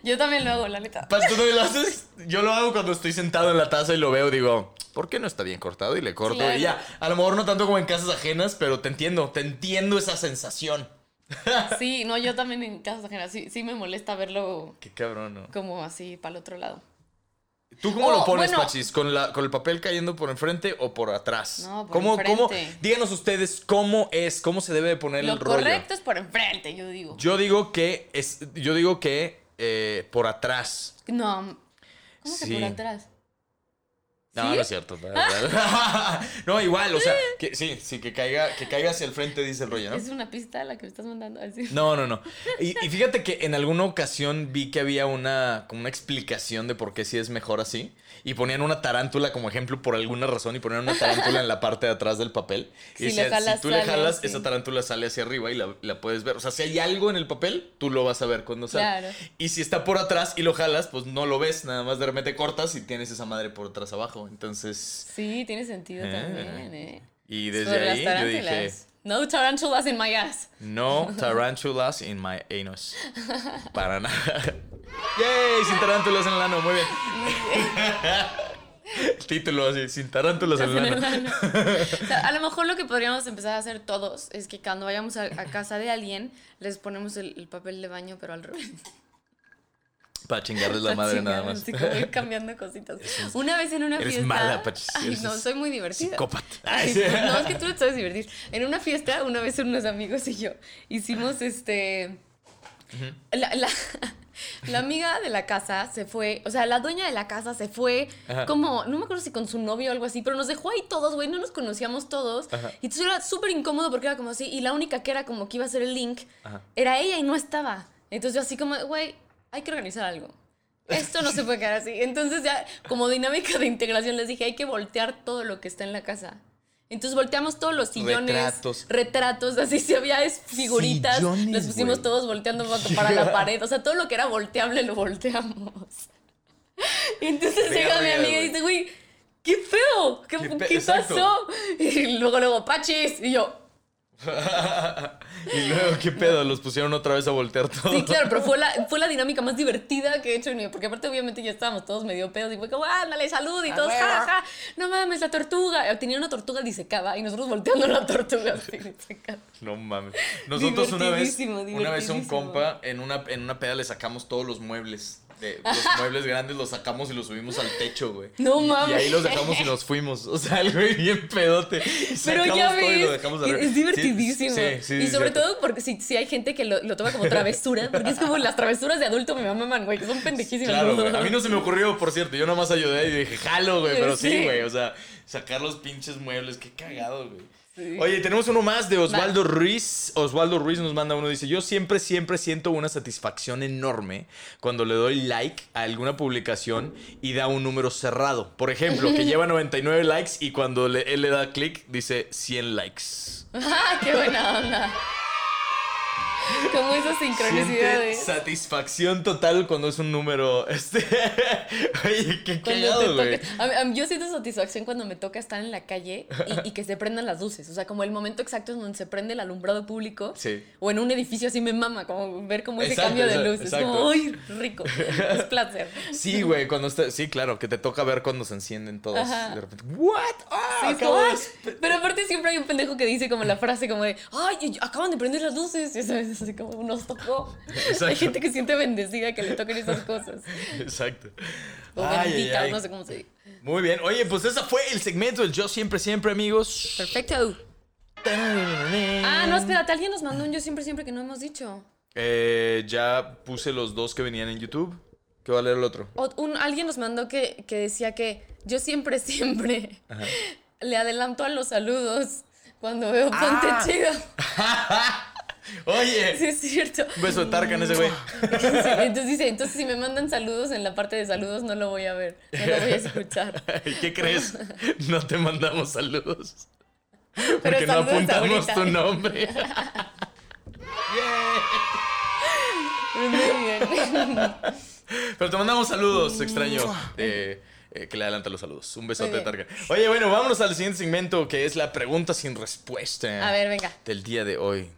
Yo también lo hago, la neta. ¿tú también lo haces? Yo lo hago cuando estoy sentado en la taza y lo veo, digo, ¿por qué no está bien cortado? Y le corto. Claro. Y ya, a lo mejor no tanto como en casas ajenas, pero te entiendo, te entiendo esa sensación. Sí, no, yo también en casas ajenas. Sí, sí me molesta verlo Qué cabrón, ¿no? como así para el otro lado. ¿Tú cómo Oh, lo pones, bueno. Pachis? ¿Con, la, ¿Con el papel cayendo por enfrente o por atrás? No, por ¿Cómo, enfrente. cómo- díganos ustedes cómo es, cómo se debe de poner Lo el rollo. correcto es por enfrente, yo digo. Yo digo que es, yo digo que eh, por atrás. No. ¿Cómo que por atrás? No, ¿Sí? no es cierto. no, igual, o sea, que, sí, sí, que caiga, que caiga hacia el frente, dice el rollo, ¿no? Es una pista la que me estás mandando. Así. No, no, no. Y, y fíjate que en alguna ocasión vi que había una, como una explicación de por qué sí es mejor así. Y ponían una tarántula como ejemplo por alguna razón y ponían una tarántula en la parte de atrás del papel. Y Si jalas, tú le jalas, sí. esa tarántula sale hacia arriba y la, la puedes ver. O sea, si hay algo en el papel, tú lo vas a ver cuando sale. Claro. Y si está por atrás y lo jalas, pues no lo ves. Nada más de repente cortas y tienes esa madre por atrás abajo. Entonces... Sí, tiene sentido Eh. también, ¿eh? Y desde Sobre ahí yo dije... No tarantulas in my ass. No tarantulas in my anus. Para nada. ¡Yay! Sin tarántulas en el ano. Muy bien. Título así, sin tarántulas en el ano. O sea, a lo mejor lo que podríamos empezar a hacer todos es que cuando vayamos a, a casa de alguien, les ponemos el, el papel de baño, pero al revés. Para chingarles la Para madre chingar, nada más. Así como ir cambiando cositas. Una vez en una eres fiesta. mala, Pachis, Ay, eres no, soy muy divertida. psicópata. Ay, sí. no, es que tú no te sabes divertir. En una fiesta, una vez unos amigos y yo hicimos este. la, la- la amiga de la casa se fue, o sea, la dueña de la casa se fue Ajá. como, no me acuerdo si con su novio o algo así, pero nos dejó ahí todos, güey, no nos conocíamos todos. Ajá. Y entonces era súper incómodo porque era como así, y la única que era como que iba a hacer el link Ajá. era ella y no estaba. Entonces yo así como, güey, hay que organizar algo. Esto no se puede quedar así. Entonces ya, como dinámica de integración, les dije, hay que voltear todo lo que está en la casa. Entonces volteamos todos los sillones, Retratos. retratos, así si había figuritas, Sillones, los pusimos todos volteando para la pared, o sea, todo lo que era volteable lo volteamos. Y entonces llega mi amiga y dice, güey, ¿qué feo? ¿Qué, ¿Qué qué pasó? Y luego, luego, Pachis, y yo, y luego, ¿qué pedo? Los pusieron otra vez a voltear todo. Sí, claro, pero fue la, fue la dinámica más divertida que he hecho en mi Porque aparte, obviamente, ya estábamos todos medio pedos y fue como, ándale, salud y todos, jaja. No mames, la tortuga. Tenía una tortuga disecada y nosotros volteando la tortuga así disecada. No mames. Nosotros una vez, una vez a un compa, en una, en una peda le sacamos todos los muebles. De, los muebles grandes los sacamos y los subimos al techo, güey. No Y mames. ahí los dejamos y nos fuimos. O sea, el güey bien pedote. Y Pero ya todo y lo ves, dejamos es, es divertidísimo. Sí, sí, sí, y sobre todo porque si, si hay gente que lo, lo toma como travesura, porque es como las travesuras de adulto me maman, güey, que son pendejísimas. Claro, güey. A mí no se me ocurrió, por cierto. Yo nomás ayudé y dije, jalo, güey. Pero sí, Sí. güey. O sea, sacar los pinches muebles. Qué cagado, güey. Sí. Oye, tenemos uno más de Osvaldo Ruiz. Osvaldo Ruiz nos manda uno. Dice: Yo siempre, siempre siento una satisfacción enorme cuando le doy like a alguna publicación y da un número cerrado. Por ejemplo, que lleva 99 likes y cuando le- él le da clic dice 100 likes. ¡Ah, qué buena onda! Como esas Siente sincronicidades. satisfacción total cuando es un número. Este. Oye, qué cagado, güey. yo siento satisfacción cuando me toca estar en la calle y, y que se prendan las luces. O sea, como el momento exacto en donde se prende el alumbrado público. Sí. O en un edificio así me mama, como ver como ese Exacto, cambio de exacto, luz. Es como, ¡ay, rico! Es placer. Sí, güey, cuando está. Sí, claro, que te toca ver cuando se encienden todas. Ajá. De repente, ¿what? Ah, Sí, acabo Pero aparte siempre hay un pendejo que dice como la frase como de, ¡ay, acaban de prender las luces! Ya sabes. Así como nos tocó. Exacto. Hay gente que siente bendecida que le toquen esas cosas. Exacto. O Ay, bendita, ay. no sé cómo se dice. Muy bien. Oye, pues ese fue el segmento del Yo Siempre Siempre, amigos. Perfecto. Ah, no, espérate, alguien nos mandó un yo siempre, siempre que no hemos dicho. Eh, ya puse los dos que venían en YouTube. ¿Qué va a leer el otro? O- un- alguien nos mandó que, que decía que yo siempre, siempre le adelanto a los saludos cuando veo Ponte Ah. Chido. Oye, Sí, es cierto. un beso de Tarkan ese güey. Entonces dice, entonces si me mandan saludos en la parte de saludos no lo voy a ver, no lo voy a escuchar. ¿Qué crees? No te mandamos saludos. Pero Porque no apuntamos tu nombre. Muy bien. Pero te mandamos saludos, extraño. eh, eh, que le adelanta los saludos. Un besote. Tarkan. Oye, bueno, vámonos al siguiente segmento que es la pregunta sin respuesta. A ver, venga. del día de hoy.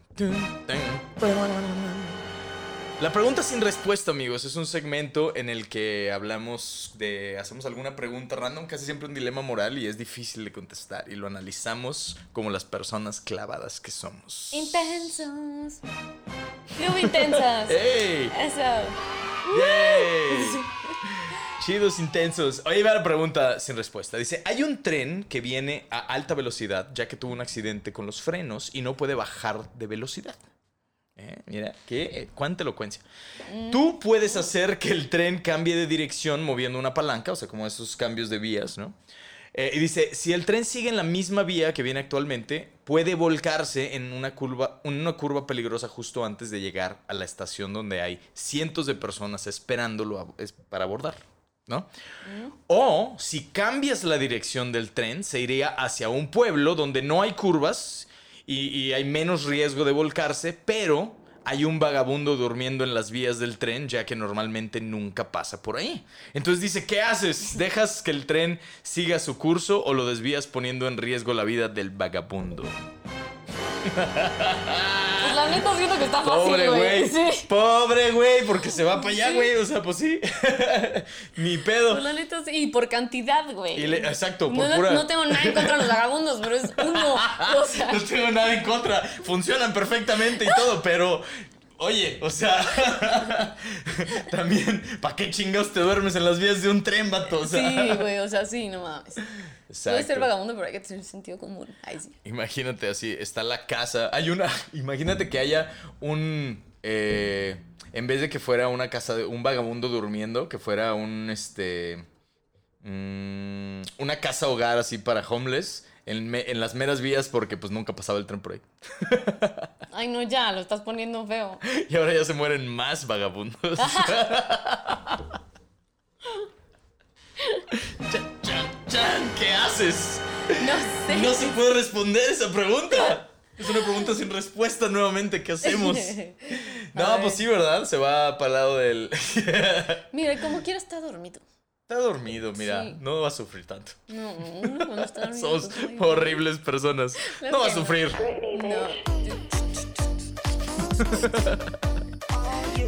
La pregunta sin respuesta, amigos, es un segmento en el que hablamos de, hacemos alguna pregunta random, casi siempre un dilema moral y es difícil de contestar y lo analizamos como las personas clavadas que somos. Intensos. Club intensas. ¡Ey! Eso. Chidos, intensos. Oye, va la pregunta sin respuesta. Dice, hay un tren que viene a alta velocidad ya que tuvo un accidente con los frenos y no puede bajar de velocidad. Eh, Mira, qué cuánta elocuencia. Tú puedes hacer que el tren cambie de dirección moviendo una palanca, o sea, como esos cambios de vías, ¿no? Eh, y dice, si el tren sigue en la misma vía que viene actualmente, puede volcarse en una curva, en una curva peligrosa justo antes de llegar a la estación donde hay cientos de personas esperándolo a- es- para abordar, O si cambias la dirección del tren, se iría hacia un pueblo donde no hay curvas y, y hay menos riesgo de volcarse, pero hay un vagabundo durmiendo en las vías del tren, ya que normalmente nunca pasa por ahí. Entonces dice, ¿qué haces? ¿Dejas que el tren siga su curso o lo desvías poniendo en riesgo la vida del vagabundo? La neta siento que está fácil, Pobre güey. Sí. Pobre güey, porque se va para allá, güey. O sea, pues sí. Ni pedo. Pues la neta sí. Y por cantidad, güey. Exacto, por no, pura- no tengo nada en contra de los vagabundos, pero es uno. O sea, No tengo nada en contra. Funcionan perfectamente y todo, pero. Oye, o sea. también, ¿para qué chingados te duermes en las vías de un tren, vato? O sea, sí, güey, o sea, sí, no mames. Puede ser exacto. vagabundo, pero hay que tener sentido común. Ahí sí. Imagínate así, está la casa. Hay una. Imagínate que haya un. eh, en vez de que fuera una casa de un vagabundo durmiendo, que fuera un este. mm, una casa hogar así para homeless. En, me- en las meras vías porque pues nunca pasaba el tren por ahí. Ay, no, ya, lo estás poniendo feo. Y ahora ya se mueren más vagabundos. chan, chan, chan, ¿qué haces? No sé. No se puede responder esa pregunta. Es una pregunta sin respuesta nuevamente. ¿Qué hacemos? No, pues sí, ¿verdad? Se va para el lado del... Mira, como quiera está dormido. Está dormido, mira. Sí. No va a sufrir tanto. No, uno cuando está dormido. Somos pues, horribles personas. No va a sufrir. No.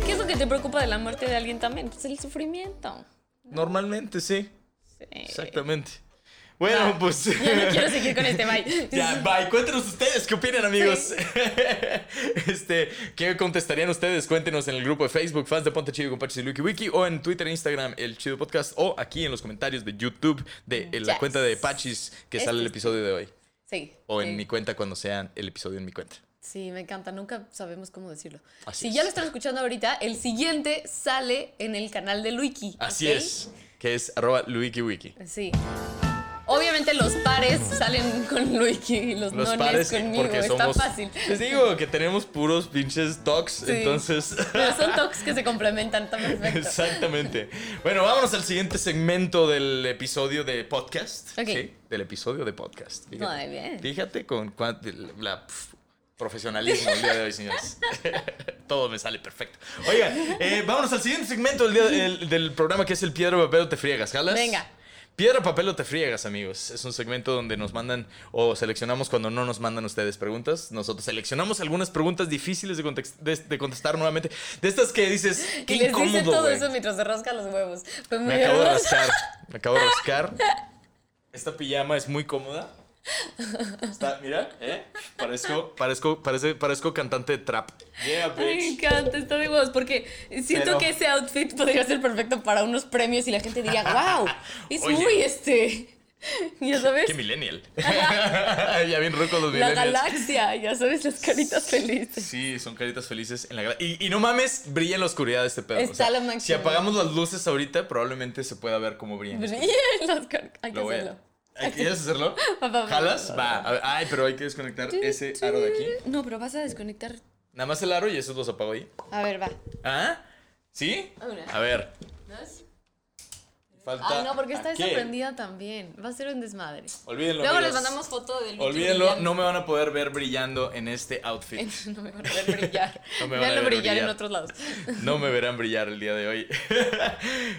¿Qué es lo que te preocupa de la muerte de alguien también? Pues el sufrimiento. Normalmente sí. Sí. Exactamente. Bueno, pues... Ya no quiero seguir con este bye. Ya, bye. Cuéntenos ustedes qué opinan, amigos. este, ¿qué contestarían ustedes? Cuéntenos en el grupo de Facebook, fans de Ponte Chido con Pachis y Luiki Wiki, o en Twitter e Instagram, el Chido Podcast, o aquí en los comentarios de YouTube de eh, la Yes. cuenta de Pachis que Este sale el episodio de hoy. Sí. O en sí. mi cuenta cuando sea el episodio en mi cuenta. Sí, me encanta. Nunca sabemos cómo decirlo. Así si es. ya lo están escuchando ahorita, el siguiente sale en el canal de Luiki. Así es. Que es arroba Luiki Wiki. Sí. Los pares salen con Luiki y los, Los nones pares conmigo. porque Está somos... fácil. Les digo que tenemos puros pinches talks, Sí. entonces... Pero son talks que se complementan, está perfecto. Exactamente. Bueno, vámonos al siguiente segmento del episodio de podcast. Sí, del episodio de podcast. Fíjate, Muy bien. Fíjate con la pf, profesionalismo el día de hoy, señores. Todo me sale perfecto. Oiga, eh, vámonos al siguiente segmento del, día- el- del programa que es el piedra, papel te friegas. ¿Jalas? Venga. Piedra, papel o te friegas, amigos. Es un segmento donde nos mandan o seleccionamos cuando no nos mandan ustedes preguntas. Nosotros seleccionamos algunas preguntas difíciles de, context- de- de contestar nuevamente. De estas que dices, qué Y les dice incómodo, todo eso mientras se rasca los huevos. Muy Me acabo de rascar. Me acabo de rascar. Esta pijama es muy cómoda. Está, mira, ¿eh? Parezco, parezco, parece, parezco cantante de trap. Yeah, Ay, me encanta, está de huevos, porque siento Pero- que ese outfit podría ser perfecto para unos premios y la gente diría, wow, es Oye. muy este, ya sabes, Qué millennial. ya bien rucos los la millennials. galaxia, ya sabes, las caritas felices. Sí, son caritas felices en la gala- y, y no mames, brilla en la oscuridad este pedo. Está lo máximo. si apagamos las luces ahorita, probablemente se pueda ver cómo brillan. Brillan las car- Hay que Lo voy a- hacerlo. ¿Hay- ¿Quieres hacerlo? ¿Jalas? va, ay, pero hay que desconectar ese aro de aquí. No, pero vas a desconectar. Nada más el aro y esos los apago ahí. A ver, va. ¿Ah? ¿Sí? A ver. ¿Dos? Falta. Ay, no, porque está desaprendida también. Va a ser un desmadre. Olvídenlo. Luego les mandamos foto del Olvídenlo, brillante. no me van a poder ver brillando en este outfit. No me van a ver brillar. No me van a Véanlo ver brillar, brillar. en otros lados. No me verán brillar el día de hoy.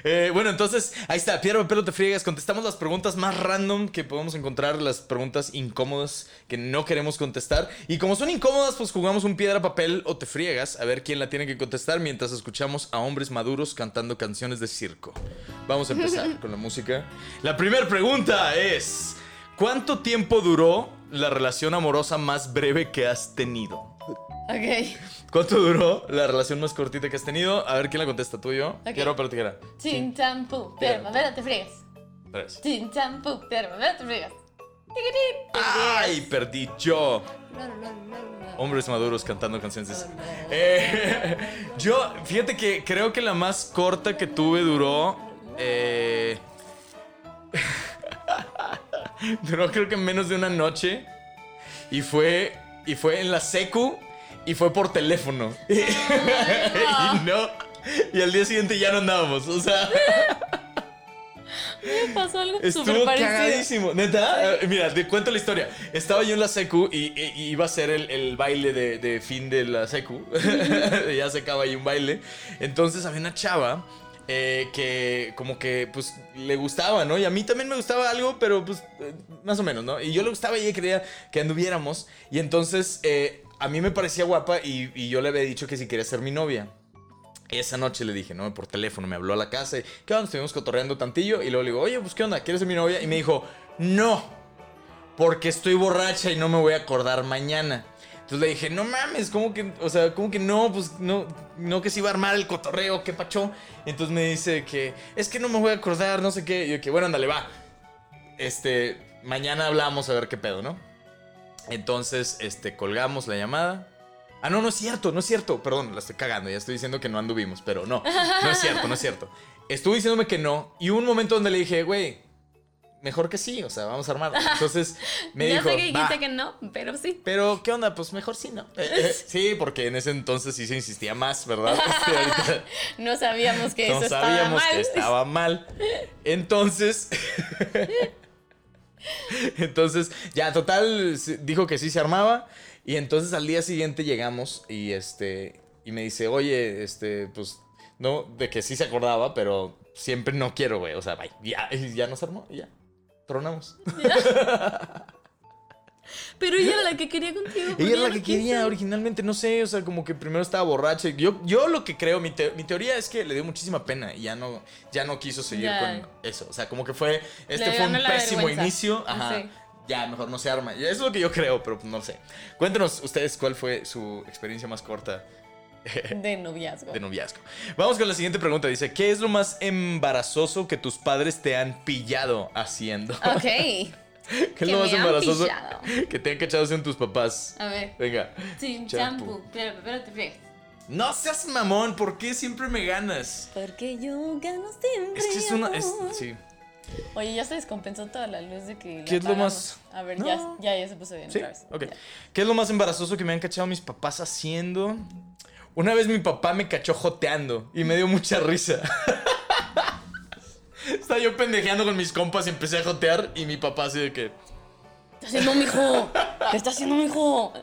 Eh, bueno, entonces, ahí está. Piedra, papel o te friegas. Contestamos las preguntas más random que podemos encontrar, las preguntas incómodas que no queremos contestar. Y como son incómodas, pues jugamos un piedra, papel o te friegas. A ver quién la tiene que contestar mientras escuchamos a hombres maduros cantando canciones de circo. Vamos a empezar con la música. La primera pregunta es: ¿Cuánto tiempo duró la relación amorosa más breve que has tenido? Ok. ¿Cuánto duró la relación más cortita que has tenido? A ver quién la contesta, tú y yo. Ok. Quiero tijera. Sin champú, pero te friegas. Tres. Sin champú, pero te friegas. ¡Ay! Perdí yo. Hombres maduros cantando canciones. Eh, yo, fíjate que creo que la más corta que tuve duró. Eh, duró creo que menos de una noche. Y fue. Y fue en la secu. Y fue por teléfono. y no. Y al día siguiente ya no andábamos. O sea. Me pasó algo Estuvo cagadísimo. Neta, eh, mira, te cuento la historia. Estaba yo en la secu y, y- y iba a ser el, el baile de, de fin de la secu. ya se acaba ahí un baile. Entonces había una chava eh, que como que pues le gustaba, ¿no? Y a mí también me gustaba algo, pero pues eh, más o menos, ¿no? Y yo le gustaba y ella quería que anduviéramos. Y entonces eh, a mí me parecía guapa y, yo le había dicho que si quería ser mi novia. Esa noche le dije, ¿no? Por teléfono, me habló a la casa y, ¿qué onda? Estuvimos cotorreando tantillo y luego le digo, oye, pues, ¿qué onda? ¿Quieres ser mi novia? Y me dijo, no, porque estoy borracha y no me voy a acordar mañana. Entonces le dije, no mames, ¿cómo que, o sea, cómo que no? Pues no, no que se iba a armar el cotorreo, ¿qué pacho? Entonces me dice que, es que no me voy a acordar, no sé qué. Y yo que, bueno, ándale, va. Este, mañana hablamos a ver qué pedo, ¿no? Entonces, este, colgamos la llamada. Ah, no, no es cierto, no es cierto. Perdón, la estoy cagando. Ya estoy diciendo que no anduvimos, pero no. No es cierto, no es cierto. Estuvo diciéndome que no. Y hubo un momento donde le dije, güey, mejor que sí. O sea, vamos a armar. Entonces me ya dijo, sé que dijiste que no, pero sí. Pero, ¿qué onda? Pues mejor sí, ¿no? Eh, eh, sí, porque en ese entonces sí se insistía más, ¿verdad? No sabíamos que no eso estaba sabíamos mal. que estaba mal. Entonces. entonces, ya, total, dijo que sí se armaba. Y entonces al día siguiente llegamos y este. Y me dice, oye, este, pues. No, de que sí se acordaba, pero siempre no quiero, güey. O sea, bye. Ya, ya nos armó, y ya. Tronamos. Pero ella era la que quería contigo. Ella era la no que quería quiso. originalmente, no sé, o sea, como que primero estaba borracha. Yo, yo lo que creo, mi, te- mi teoría es que le dio muchísima pena y ya no, ya no quiso seguir Ya. con eso. O sea, como que fue, este Le fue un pésimo vergüenza. inicio. Ajá. Sí. Ya, mejor no se arma. Eso es lo que yo creo, pero no sé. Cuéntenos ustedes cuál fue su experiencia más corta De noviazgo. de noviazgo. Vamos con la siguiente pregunta. Dice, ¿qué es lo más embarazoso que tus padres te han pillado haciendo? Ok. ¿Qué es que lo más embarazoso que te han cachado en tus papás? A ver. Venga. Sin Champú. pero, pero te. No seas mamón, ¿por qué siempre me ganas? Porque yo gano siempre. Es que es una. es- sí. Oye, ya se descompensó toda la luz de que. ¿Qué es lo más- A ver, No. ya, ya, ya se puso bien. ¿Sí? otra vez. Ok. Ya. ¿Qué es lo más embarazoso que me han cachado mis papás haciendo? Una vez mi papá me cachó joteando y me dio mucha risa. Estaba yo pendejeando con mis compas y empecé a jotear y mi papá así de que. ¿Qué está haciendo, mijo? ¿Qué está haciendo, mijo?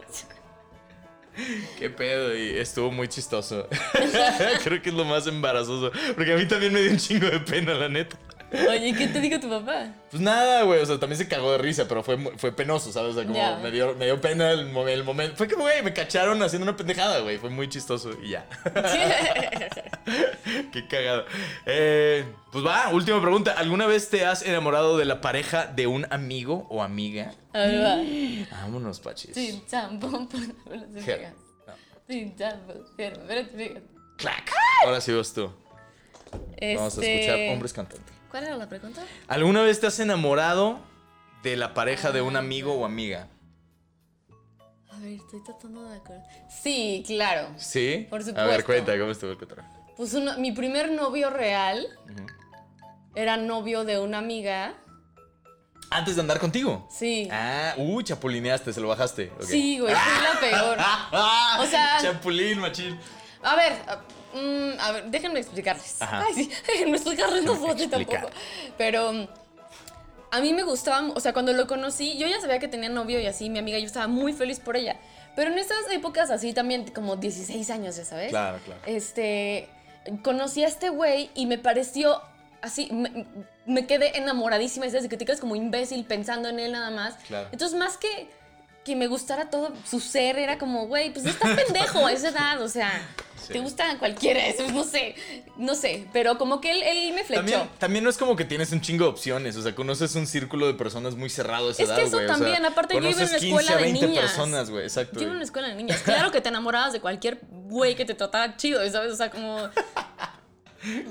¿Qué pedo? Y estuvo muy chistoso. Creo que es lo más embarazoso. Porque a mí también me dio un chingo de pena, la neta. Oye, ¿qué te dijo tu papá? Pues nada, güey, o sea, también se cagó de risa, pero fue, fue penoso, ¿sabes? O sea, como Ya. me, dio, me dio pena el, el momento. Fue que, güey, me cacharon haciendo una pendejada, güey. Fue muy chistoso y ya. Qué cagado. Eh, pues va, última pregunta. ¿Alguna vez te has enamorado de la pareja de un amigo o amiga? Ahí va. Vámonos, pachis. Sin champón, no. Sin champón, pero te. Clac. Ahora sí vas tú. Vamos a Este, escuchar hombres cantantes. ¿Cuál era la pregunta? ¿Alguna vez te has enamorado de la pareja de un amigo o amiga? A ver, estoy tratando de acordar. Sí, claro. ¿Sí? Por A ver, supuesto. cuenta, ¿cómo estuvo el cotorreo? Pues uno- mi primer novio real era novio de una amiga. Antes de andar contigo. Sí. Ah, uy, chapulineaste, se lo bajaste. Sí, güey, fui la peor. O sea- Chapulín, machín. A ver, mm, a ver, déjenme explicarles. Ajá. Ay, sí, déjenme explicarles, no puedo tampoco. Pero mm, a mí me gustaba, o sea, cuando lo conocí, yo ya sabía que tenía novio y así, mi amiga, yo estaba muy feliz por ella. Pero en esas épocas así también, como 16 años, ya sabes. Claro, claro. Este, conocí a este güey y me pareció así, me, me quedé enamoradísima desde que te quedas como imbécil pensando en él nada más. Claro. Entonces, más que que me gustara todo su ser, era como, güey, pues estás pendejo a esa edad, o sea, Sí. te gusta cualquiera, eso, no sé, no sé, pero como que él, él me flechó. También, también no es como que tienes un chingo de opciones, o sea, conoces un círculo de personas muy cerrado a esa Es que edad, eso güey, o sea, también, aparte yo iba en conoces una 15 escuela a de 20 niñas. personas, güey, exacto. Yo iba a una escuela de niñas. Claro que te enamorabas de cualquier güey que te trataba chido, ¿sabes? O sea, como.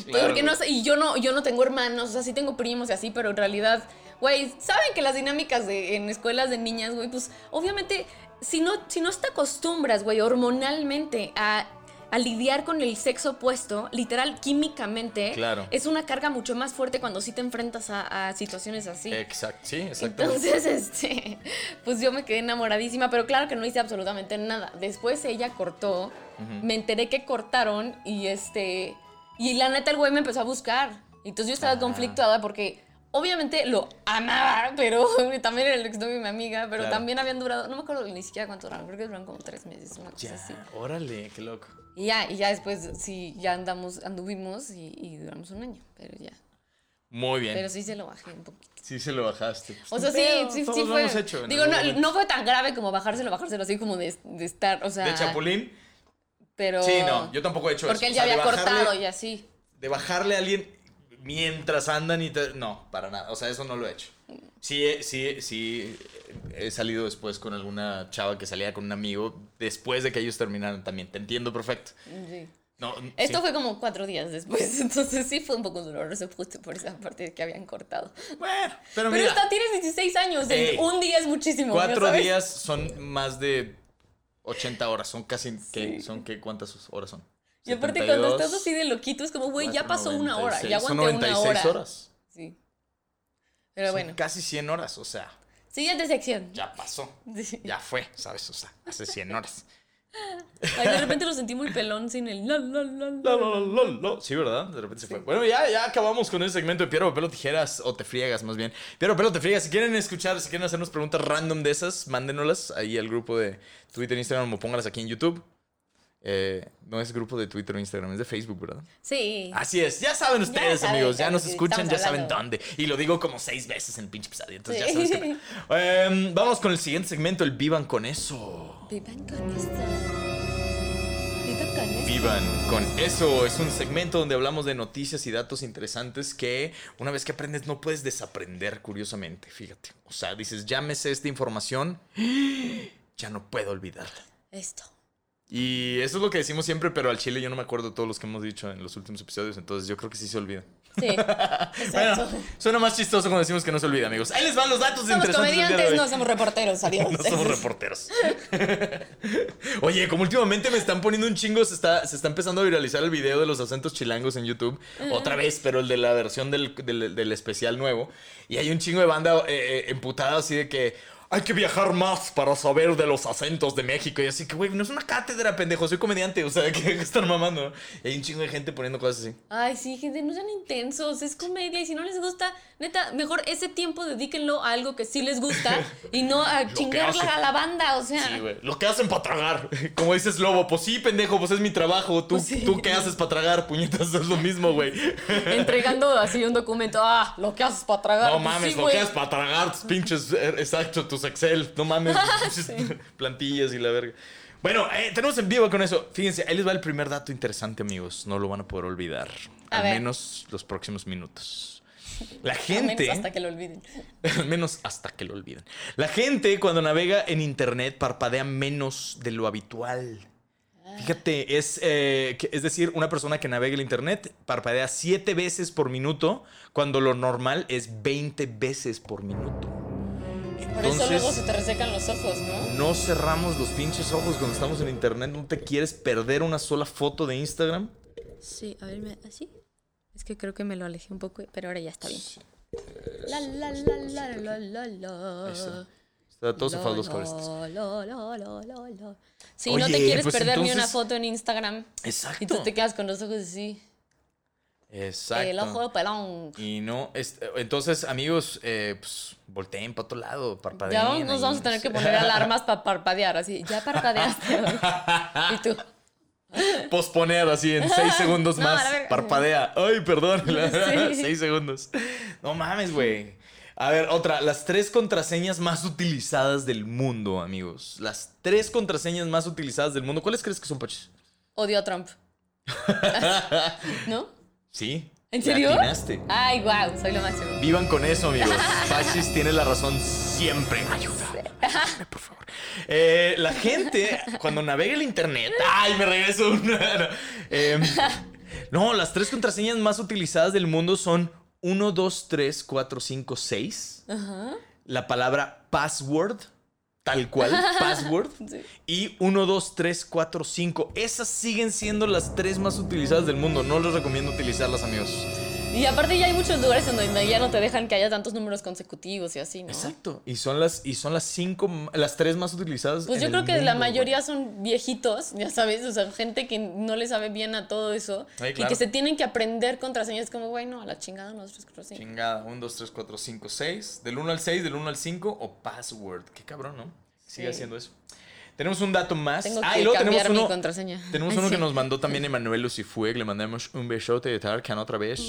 Claro, porque no sé, y yo no, yo no tengo hermanos, o sea, sí tengo primos y así, pero en realidad, güey, saben que las dinámicas de, en escuelas de niñas, güey, pues obviamente, si no, si no te acostumbras, güey, hormonalmente a, a lidiar con el sexo opuesto, literal, químicamente, Claro. es una carga mucho más fuerte cuando sí te enfrentas a, a situaciones así. Exacto, sí, exacto. Entonces, este, pues yo me quedé enamoradísima, pero claro que no hice absolutamente nada. Después ella cortó, me enteré que cortaron y este, y la neta el güey me empezó a buscar. Entonces yo estaba Ah. conflictuada porque obviamente lo amaba, pero también era el exnovio de mi amiga, pero Claro. también habían durado, no me acuerdo ni siquiera cuánto duraron, creo que duraron como tres meses, una cosa Ya, así. órale, qué loco. Y ya, y ya después sí, ya andamos, anduvimos y, y duramos un año, pero ya. Muy bien. Pero sí se lo bajé un poquito. Sí se lo bajaste. O sea, sí, Pero sí, sí fue. hecho digo, no, no fue tan grave como bajárselo, bajárselo así como de, de estar, o sea. ¿De chapulín? Pero. Sí, no, yo tampoco he hecho Porque eso. él O ya sea, había cortado y así. De bajarle a alguien mientras andan y te... No, para nada. O sea, eso no lo he hecho. Sí, he- sí, sí. He salido después con alguna chava que salía con un amigo después de que ellos terminaron también. Te entiendo perfecto. Sí. No, Esto sí. fue como cuatro días después, entonces sí fue un poco doloroso justo por esa parte de que habían cortado. Bueno, pero Pero mira, está, tienes 16 años, un día es muchísimo. ¿ya cuatro sabes? días son más de 80 horas. Son casi... ¿qué? ¿Son qué? ¿Cuántas horas son? Y aparte cuando 72, estás así de loquito es como, güey, ya pasó una hora, 96. ya Son aguanté una 96 hora. horas. Sí. Pero Son bueno, Casi 100 horas, o sea, siguiente sección. ya pasó. Sí. Ya fue, ¿sabes? O sea, hace 100 horas. Ay, de repente lo sentí muy pelón sin el la, la, la, la. La, la, la, la, la. Sí, ¿verdad? De repente se fue. Bueno, ya, ya acabamos con ese segmento de Piedra, Papel o Tijeras, o te friegas más bien. Piedra, Papel o te friegas. Si quieren escuchar, si quieren hacernos preguntas random de esas, mándenoslas ahí al grupo de Twitter, Instagram o póngalas aquí en YouTube. Eh, no es grupo de Twitter o Instagram, es de Facebook, ¿verdad? Sí. Así es, ya saben ustedes, amigos, ya nos que escuchan, ya saben dónde. Y lo digo como seis veces en pinche episodio, entonces Sí. ya sabes pedo. Em, Vamos con el siguiente segmento, el Vivan con eso. Vivan con esto. Vivan con esto. Vivan con eso. Es un segmento donde hablamos de noticias y datos interesantes que una vez que aprendes no puedes desaprender, curiosamente. Fíjate. O sea, dices, sé esta información, ya no puedo olvidarla. Esto. Y eso es lo que decimos siempre, pero al chile yo no me acuerdo todos los que hemos dicho en los últimos episodios, entonces yo creo que sí se olvida. Sí. Bueno, suena más chistoso cuando decimos que no se olvida, amigos. Ahí les van los datos somos interesantes de comediantes, no somos reporteros, adiós. No somos reporteros. Oye, como últimamente me están poniendo un chingo, se está, se está empezando a viralizar el video de los acentos chilangos en YouTube. Otra vez, pero el de la versión del, del- del especial nuevo. Y hay un chingo de banda eh, eh, emputada así de que. Hay que viajar más para saber de los acentos de México. Y así que, güey, no es una cátedra, pendejo, soy comediante. O sea, que están mamando. Y hay un chingo de gente poniendo cosas así. Ay, sí, gente, no sean intensos, es comedia y si no les gusta, neta, mejor ese tiempo dedíquenlo a algo que sí les gusta y no a chingarla a la banda, o sea. Sí, güey. Lo que hacen para tragar. Como dices Lobo, pues sí, pendejo, pues es mi trabajo. ¿Tú, Pues sí. ¿tú qué haces para tragar? Puñetas, es lo mismo, güey. Entregando así un documento, ah, lo que haces para tragar. No Pues mames, sí, lo que haces para tragar tus pinches, eh, exacto, tus Excel. No mames, plantillas y la verga. Bueno, eh, tenemos en vivo con eso. Fíjense, ahí les va el primer dato interesante, amigos. No lo van a poder olvidar. A al ver. menos los próximos minutos. La Al menos gente. hasta que lo olviden. Al menos hasta que lo olviden. La gente cuando navega en internet parpadea menos de lo habitual. Fíjate, es, eh, es decir, una persona que navega el internet parpadea 7 veces por minuto cuando lo normal es 20 veces por minuto. Por eso luego se Entonces, te resecan los ojos, ¿no? no cerramos los pinches ojos cuando estamos en internet. ¿No te quieres perder una sola foto de Instagram? Sí, a ver, así. Es que creo que me lo alejé un poco, pero ahora ya está bien. La la la la la la la. Está. Todo zafado los la. Sí, no te quieres pues perder ni una foto en Instagram. Exacto. Y tú te quedas con los ojos así. Exacto. El ojo pelón. Y no, es- entonces, amigos, eh, pues volteen para otro lado, parpadeen. Ya vamos- nos vamos a tener que poner alarmas para parpadear, así. Ya parpadeaste. y tú. Posponer así en seis segundos No, más. Parpadea. Ay, perdón. Sí. seis segundos. No mames, güey. A ver, otra. Las tres contraseñas más utilizadas del mundo, amigos. Las tres contraseñas más utilizadas del mundo. ¿Cuáles crees que son, Pachis? Odio a Trump. ¿No? Sí. ¿En serio? atinaste. Ay, wow, soy lo máximo. Vivan con eso, amigos. Pachis tiene la razón siempre. Ayuda. Ayúdame, por favor. Eh, la gente, cuando navega el internet. ¡Ay, me regreso! una! no. No, las tres contraseñas más utilizadas del mundo son 1, 2, 3, 4, 5, 6. La palabra password, tal cual, password. Sí. Y 1, 2, 3, 4, 5. Esas siguen siendo las tres más utilizadas del mundo. No les recomiendo utilizarlas, amigos. Y aparte ya hay muchos lugares en donde ya no te dejan que haya tantos números consecutivos y así, ¿no? Exacto. Y son las, y son las cinco, las tres más utilizadas. Pues yo creo que la mayoría son viejitos, ya sabes, o sea, gente que no le sabe bien a todo eso y que se tienen que aprender contraseñas como, bueno, a la chingada nosotros creo güey. sí. Chingada. 1, 2, 3, 4, 5, 6. Del 1 al 6, del 1 al 5 o password. Qué cabrón, ¿no? Sigue Sí. haciendo eso. Tenemos un dato más. Tengo Ah, que y luego cambiar tenemos mi uno, contraseña. tenemos Ay, uno que nos mandó también Emanuel Lucifue, que le mandamos un besote de Tarkan otra vez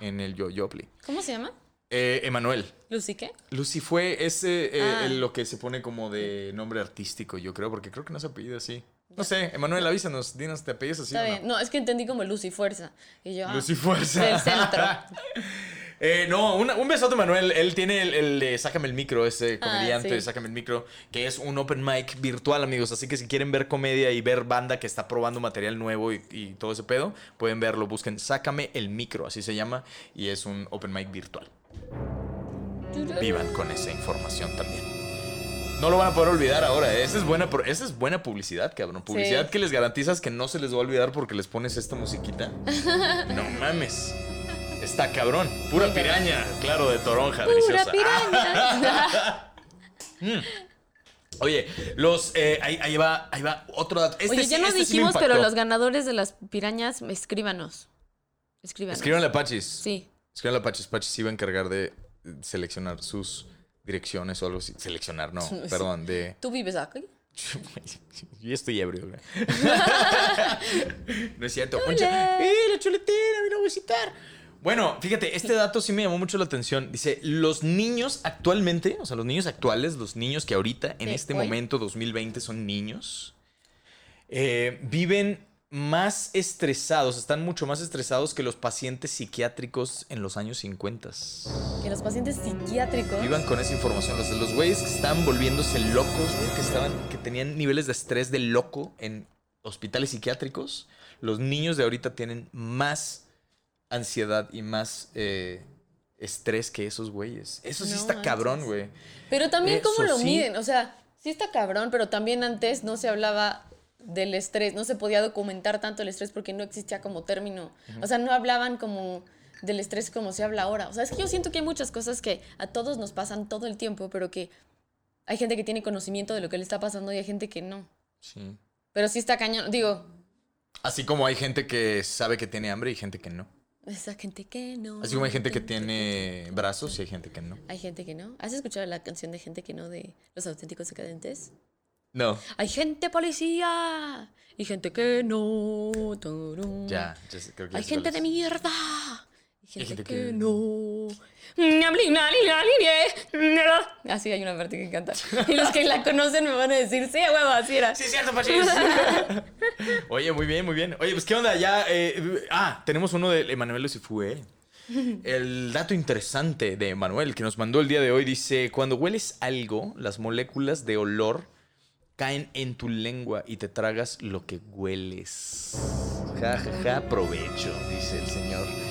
en el Yoyopli. ¿Cómo se llama? Eh, Emanuel. ¿Lucy qué? Lucy fue ese eh, Ah. el- lo que se pone como de nombre artístico, yo creo, porque creo que no se apellida así. No sé, Emanuel, avísanos, dinos, ¿te apellidas así Está o no? bien. No, es que entendí como Lucy Fuerza. Y yo, ah, Lucy Fuerza. Del centro. Eh, no, una- un besote, Manuel. Él tiene el, el de Sácame el micro, ese comediante Ah, sí. de Sácame el micro, que es un open mic virtual, amigos. Así que si quieren ver comedia y ver banda que está probando material nuevo y, y todo ese pedo, pueden verlo. Busquen Sácame el micro, así se llama, y es un open mic virtual. Vivan con esa información también. No lo van a poder olvidar ahora. ¿eh? Esa es buena, esa es buena publicidad, cabrón. Publicidad Sí. que les garantizas que no se les va a olvidar porque les pones esta musiquita. No mames. Está cabrón. Pura piraña, claro, de toronja, Pura deliciosa. piraña. Oye, los. eh, ahí, ahí va, ahí va otro dato. Este Oye, sí- ya no este sí me dijimos, pero los ganadores de las pirañas, escríbanos. Escríbanos. Escríbanle a Pachis. Sí. Escríbanle a Pachis. Pachis se iba a encargar de seleccionar sus direcciones o algo así. Seleccionar, no, Sí. perdón, de. ¿Tú vives aquí? Yo estoy ebrio, güey. no es cierto. ¡Eh, la chuletera! ¡Vino a visitar! Bueno, fíjate, este dato sí me llamó mucho la atención. Dice, los niños actualmente, o sea, los niños actuales, los niños que ahorita, en este hoy. momento, 2020, son niños, eh, viven más estresados, están mucho más estresados que los pacientes psiquiátricos en los años 50. Que los pacientes psiquiátricos. Vivan con esa información. Los los güeyes que estaban volviéndose locos, güey, que estaban, que tenían niveles de estrés de loco en hospitales psiquiátricos. Los niños de ahorita tienen más ansiedad y más eh, estrés que esos güeyes. Eso sí No está manches. cabrón, güey. Pero también cómo Eso lo sí. miden, o sea, sí está cabrón, pero también antes no se hablaba del estrés, no se podía documentar tanto el estrés porque no existía como término. O sea, no hablaban como del estrés como se habla ahora. O sea, es que yo siento que hay muchas cosas que a todos nos pasan todo el tiempo, pero que hay gente que tiene conocimiento de lo que le está pasando y hay gente que no. Sí. Pero sí está cañón. Digo, Así como hay gente que sabe que tiene hambre y gente que no. Esa gente que no. Así como hay gente que tiene brazos y hay gente que no. Hay gente que no. ¿Has escuchado la canción de gente que no de Los Auténticos Decadentes? No. Hay gente policía y gente que no. Ya, creo que Hay gente de mierda. Gente, que, no. Así hay una parte que canta. Y los que la conocen me van a decir, sí, a huevo, así era. Sí, cierto, Pachis. Oye, muy bien, muy bien. Oye, pues, ¿qué onda? Ya. eh, ah, tenemos uno de Emanuel Lucifue. El dato interesante de Emanuel que nos mandó el día de hoy dice: Cuando hueles algo, las moléculas de olor caen en tu lengua y te tragas lo que hueles. Ja, ja, ja, provecho, dice el señor.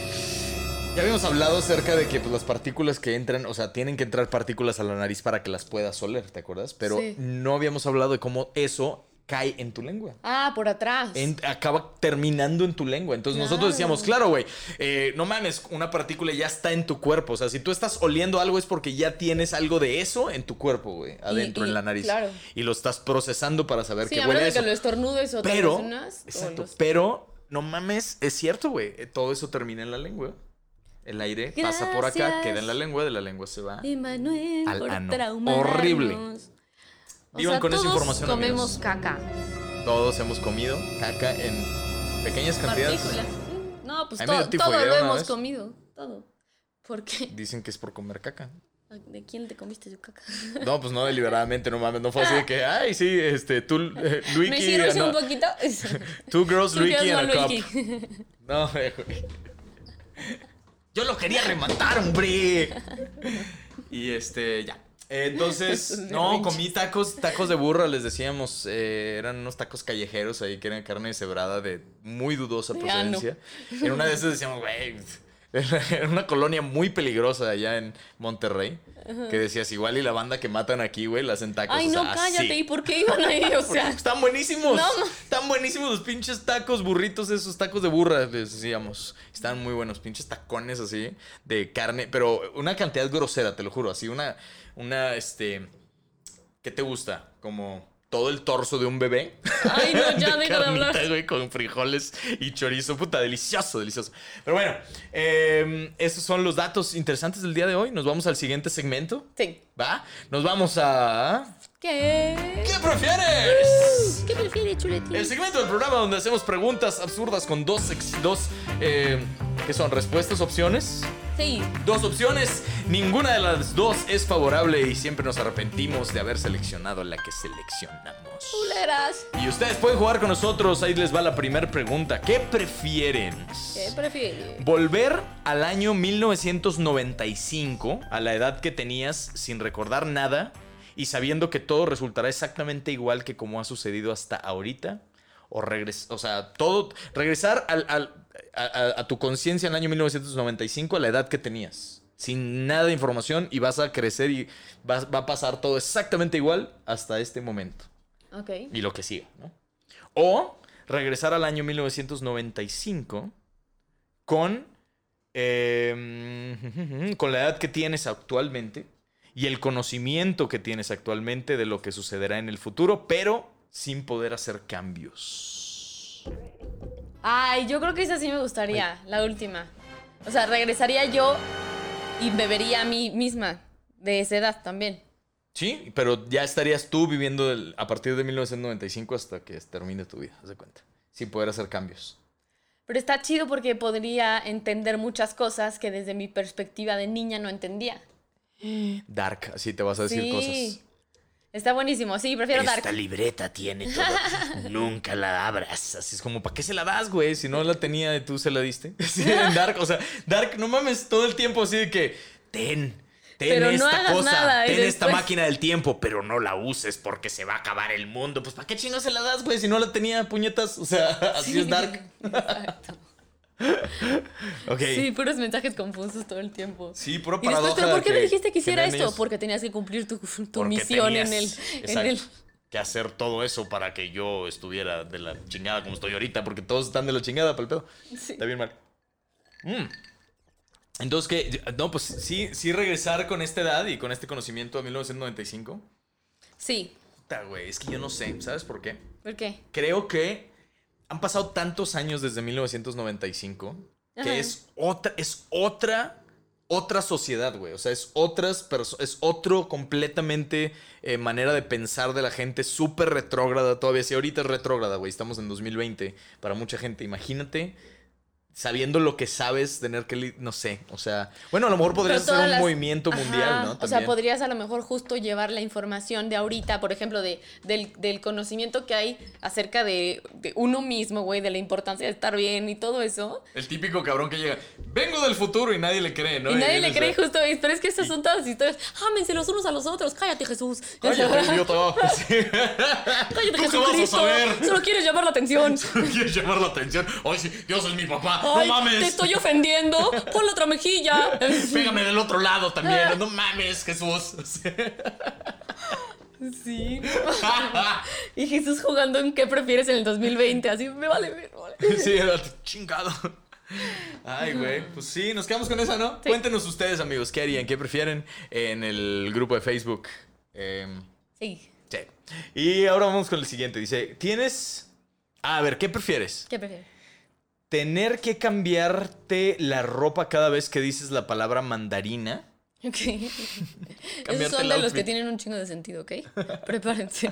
Ya habíamos hablado acerca de que pues, las partículas que entran, o sea, tienen que entrar partículas a la nariz para que las puedas oler, ¿te acuerdas? Pero Sí. no habíamos hablado de cómo eso cae en tu lengua. Ah, por atrás. En- acaba terminando en tu lengua. Entonces nosotros decíamos, claro, güey, eh, no mames, una partícula ya está en tu cuerpo. O sea, si tú estás oliendo algo es porque ya tienes algo de eso en tu cuerpo, güey, adentro, y- en la nariz. claro. Y lo estás procesando para saber sí, qué huele eso. que lo estornudes o te Pero, unas, o exacto, los- pero no mames, es cierto, güey. eh, Todo eso termina en la lengua. El aire pasa por acá, Gracias. queda en la lengua, de la lengua se va. Emanuel, Al ano. Horrible. O Vivan sea, con esa todos información, comemos amigos. caca. Todos hemos comido caca en pequeñas cantidades. No, pues A todo, lo hemos vez. comido. Todo. ¿Por qué? Dicen que es por comer caca. ¿De quién te comiste tu caca? No, pues no deliberadamente, no mames, no fue así de que, ay, sí, este, tú, eh, Luiki, ¿Me sirves no, un poquito? two girls, Luiki and a más cup. No, eh, güey. Yo lo quería rematar, hombre. Y este, ya. Entonces, no, comí tacos, tacos de burra, les decíamos, eh, eran unos tacos callejeros ahí que eran carne cebrada de muy dudosa procedencia. En una de esas decíamos, güey, era una colonia muy peligrosa allá en Monterrey, que decías, igual y la banda que matan aquí, güey, la hacen tacos. Ay, o no, sea, cállate. así. ¿Y por qué iban ahí? O sea, Están buenísimos. No, Están buenísimos los pinches tacos, burritos, esos tacos de burra, les decíamos. Están muy buenos, pinches tacones así de carne, pero una cantidad grosera, te lo juro, así una, una, este, ¿qué te gusta? Como todo el torso de un bebé. Ay, no, ya de deja de hablar. güey, con frijoles y chorizo, puta, delicioso, delicioso. Pero bueno, eh, esos son los datos interesantes del día de hoy. Nos vamos al siguiente segmento, sí. ¿va? Nos vamos a... ¿Qué? ¿Qué prefieres? ¿Qué prefieres, chuletín? El segmento del programa donde hacemos preguntas absurdas con dos, sex- dos eh, ¿qué son? ¿Respuestas? ¿Opciones? Sí. Dos opciones, ninguna de las dos es favorable y siempre nos arrepentimos de haber seleccionado la que seleccionamos. Culeras. Y ustedes pueden jugar con nosotros, ahí les va la primera pregunta. ¿Qué prefieren? ¿Qué prefieres? ¿Volver al año 1995, a la edad que tenías, sin recordar nada y sabiendo que todo resultará exactamente igual que como ha sucedido hasta ahorita? O regresar, o sea, todo, regresar al- al- a, a- a tu conciencia en el año 1995, a la edad que tenías, sin nada de información y vas a crecer y vas- va a pasar todo exactamente igual hasta este momento Ok. y lo que siga, ¿no? O regresar al año 1995 con, eh, con la edad que tienes actualmente y el conocimiento que tienes actualmente de lo que sucederá en el futuro, pero sin poder hacer cambios. Ay, yo creo que esa sí me gustaría, la última. O sea, regresaría yo y bebería a mí misma de esa edad también. Sí, pero ya estarías tú viviendo a partir de 1995 hasta que termine tu vida, haz de cuenta, sin poder hacer cambios. Pero está chido porque podría entender muchas cosas que desde mi perspectiva de niña no entendía. Dark, así te vas a decir sí. cosas. Está buenísimo, sí, prefiero Dark. Esta libreta tiene todo. Nunca la abras. Así es como, ¿para qué se la das, güey? Si no la tenía tú se la diste. Sí, en Dark, o sea, Dark, no mames, todo el tiempo así de que, ten, ten Pero esta cosa, nada, ten esta máquina del tiempo, pero no la uses porque se va a acabar el mundo. Pues, ¿para qué chingados se la das, güey? Si no la tenía, puñetas. O sea, así es Dark. Exacto. Ok. Sí, puros mensajes confusos todo el tiempo. Sí, pura Y después, paradoja ¿pero por qué me dijiste que hiciera esto? ellos. Porque tenías que cumplir tu, tu misión en el, en el... que hacer todo eso para que yo estuviera de la chingada como estoy ahorita, porque todos están de la chingada para el pedo. Sí. Está bien mal. Mm. Entonces, ¿qué? No, pues sí, sí regresar con esta edad y con este conocimiento a 1995. Sí. Puta, güey, es que yo no sé, ¿sabes por qué? ¿Por qué? Creo que han pasado tantos años desde 1995 que Ajá. es otra, es otra, otra sociedad, güey. O sea, es otras es otro completamente eh, manera de pensar de la gente, súper retrógrada todavía. Si ahorita es retrógrada, güey, estamos en 2020 para mucha gente. Imagínate sabiendo lo que sabes, tener que, no sé, o sea, bueno, a lo mejor podrías hacer un las- movimiento Ajá, mundial, ¿no? O sea, podrías a lo mejor justo llevar la información de ahorita, por ejemplo, de, del, del conocimiento que hay acerca de, de uno mismo, güey, de la importancia de estar bien y todo eso. El típico cabrón que llega, vengo del futuro y nadie le cree, ¿no? y nadie le cree de, justo, pero es que esas son todas las historias. Ámense los unos a los otros, cállate Jesús. Cállate, idiota. Cállate ¿Tú qué vas a Jesucristo. saber? Solo quieres llamar la atención. ¿Quieres llamar la atención? Sí, Dios es mi papá. Ay, no mames. te estoy ofendiendo. Pon la otra mejilla. Pégame del otro lado también. No mames, Jesús. Sí. Y Jesús jugando en qué prefieres en el 2020. Así me vale, me vale. Sí, era chingado. Ay, güey. Pues sí, nos quedamos con esa, ¿no? Sí. Cuéntenos ustedes, amigos, ¿qué harían? ¿Qué prefieren en el grupo de Facebook? Em, Sí. sí. Y ahora vamos con el siguiente. Dice, ¿tienes... Ah, a ver, ¿qué prefieres? ¿Qué prefieres? ¿Tener que cambiarte la ropa cada vez que dices la palabra mandarina? Ok. Esos son de los que tienen un chingo de sentido, ¿ok? Prepárense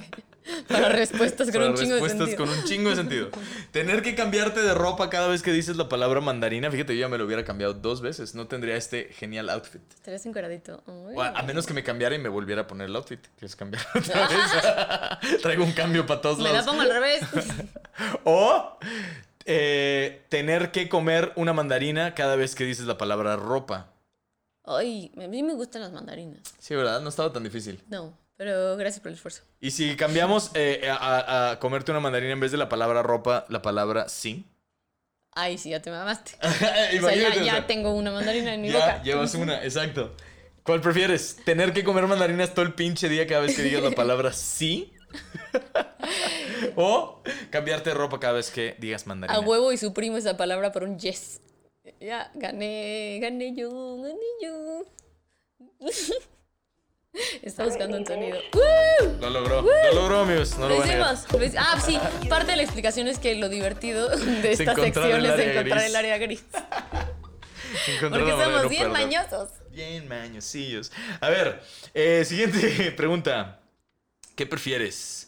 para respuestas con Para un chingo de respuestas sentido. con un chingo de sentido. Tener que cambiarte de ropa cada vez que dices la palabra mandarina. Fíjate, yo ya me lo hubiera cambiado dos veces. No tendría este genial outfit. Estarías encueradito. O a, a menos que me cambiara y me volviera a poner el outfit. ¿Quieres cambiar otra vez? Traigo un cambio para todos Me la lados. pongo al revés. O eh, tener que comer una mandarina cada vez que dices la palabra ropa. Ay, a mí me gustan las mandarinas. Sí, ¿verdad? No estaba tan difícil. No, pero gracias por el esfuerzo. Y si cambiamos eh, a, a- comerte una mandarina en vez de la palabra ropa, la palabra sí. Ay, sí, ya te mamaste. O sea, ya, ya tengo una mandarina en mi Ya, boca. llevas una, exacto. ¿Cuál prefieres? ¿Tener que comer mandarinas todo el pinche día cada vez que digas la palabra sí? ¿O cambiarte de ropa cada vez que digas mandarina? A huevo y suprimo esa palabra por un yes. Ya, gané, gané yo, gané yo. Está buscando un sonido. ¡Woo! Lo logró, lo logró, amigos. No lo, hicimos. Ah, sí. Parte de la explicación es que lo divertido de Es esta sección es encontrar gris. el área gris. Encontrar Porque somos no bien perder. mañosos. Bien mañosillos. A ver, eh, siguiente pregunta. ¿Qué prefieres?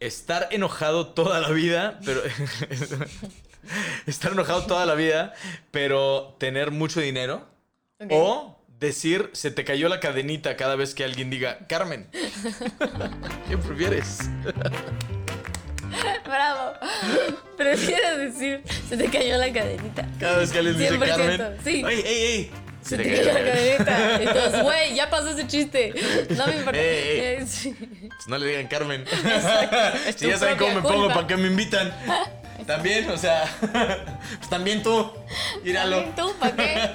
¿Estar enojado toda la vida, pero... Estar enojado toda la vida, pero tener mucho dinero? Ok. O decir, se te cayó la cadenita cada vez que alguien diga, Carmen. ¿Qué prefieres? Bravo. Prefiero decir, se te cayó la cadenita. Cada vez que alguien dice 100%, Carmen. sí. ¡Ey, ey, ey! Se te cayó la. Entonces, güey, ya pasó ese chiste. No me importa. Eh, sí. Pues no le digan Carmen. Si ya saben cómo me propia pongo, culpa. ¿para qué me invitan? También, o sea, pues también tú. También ¿Tú para qué?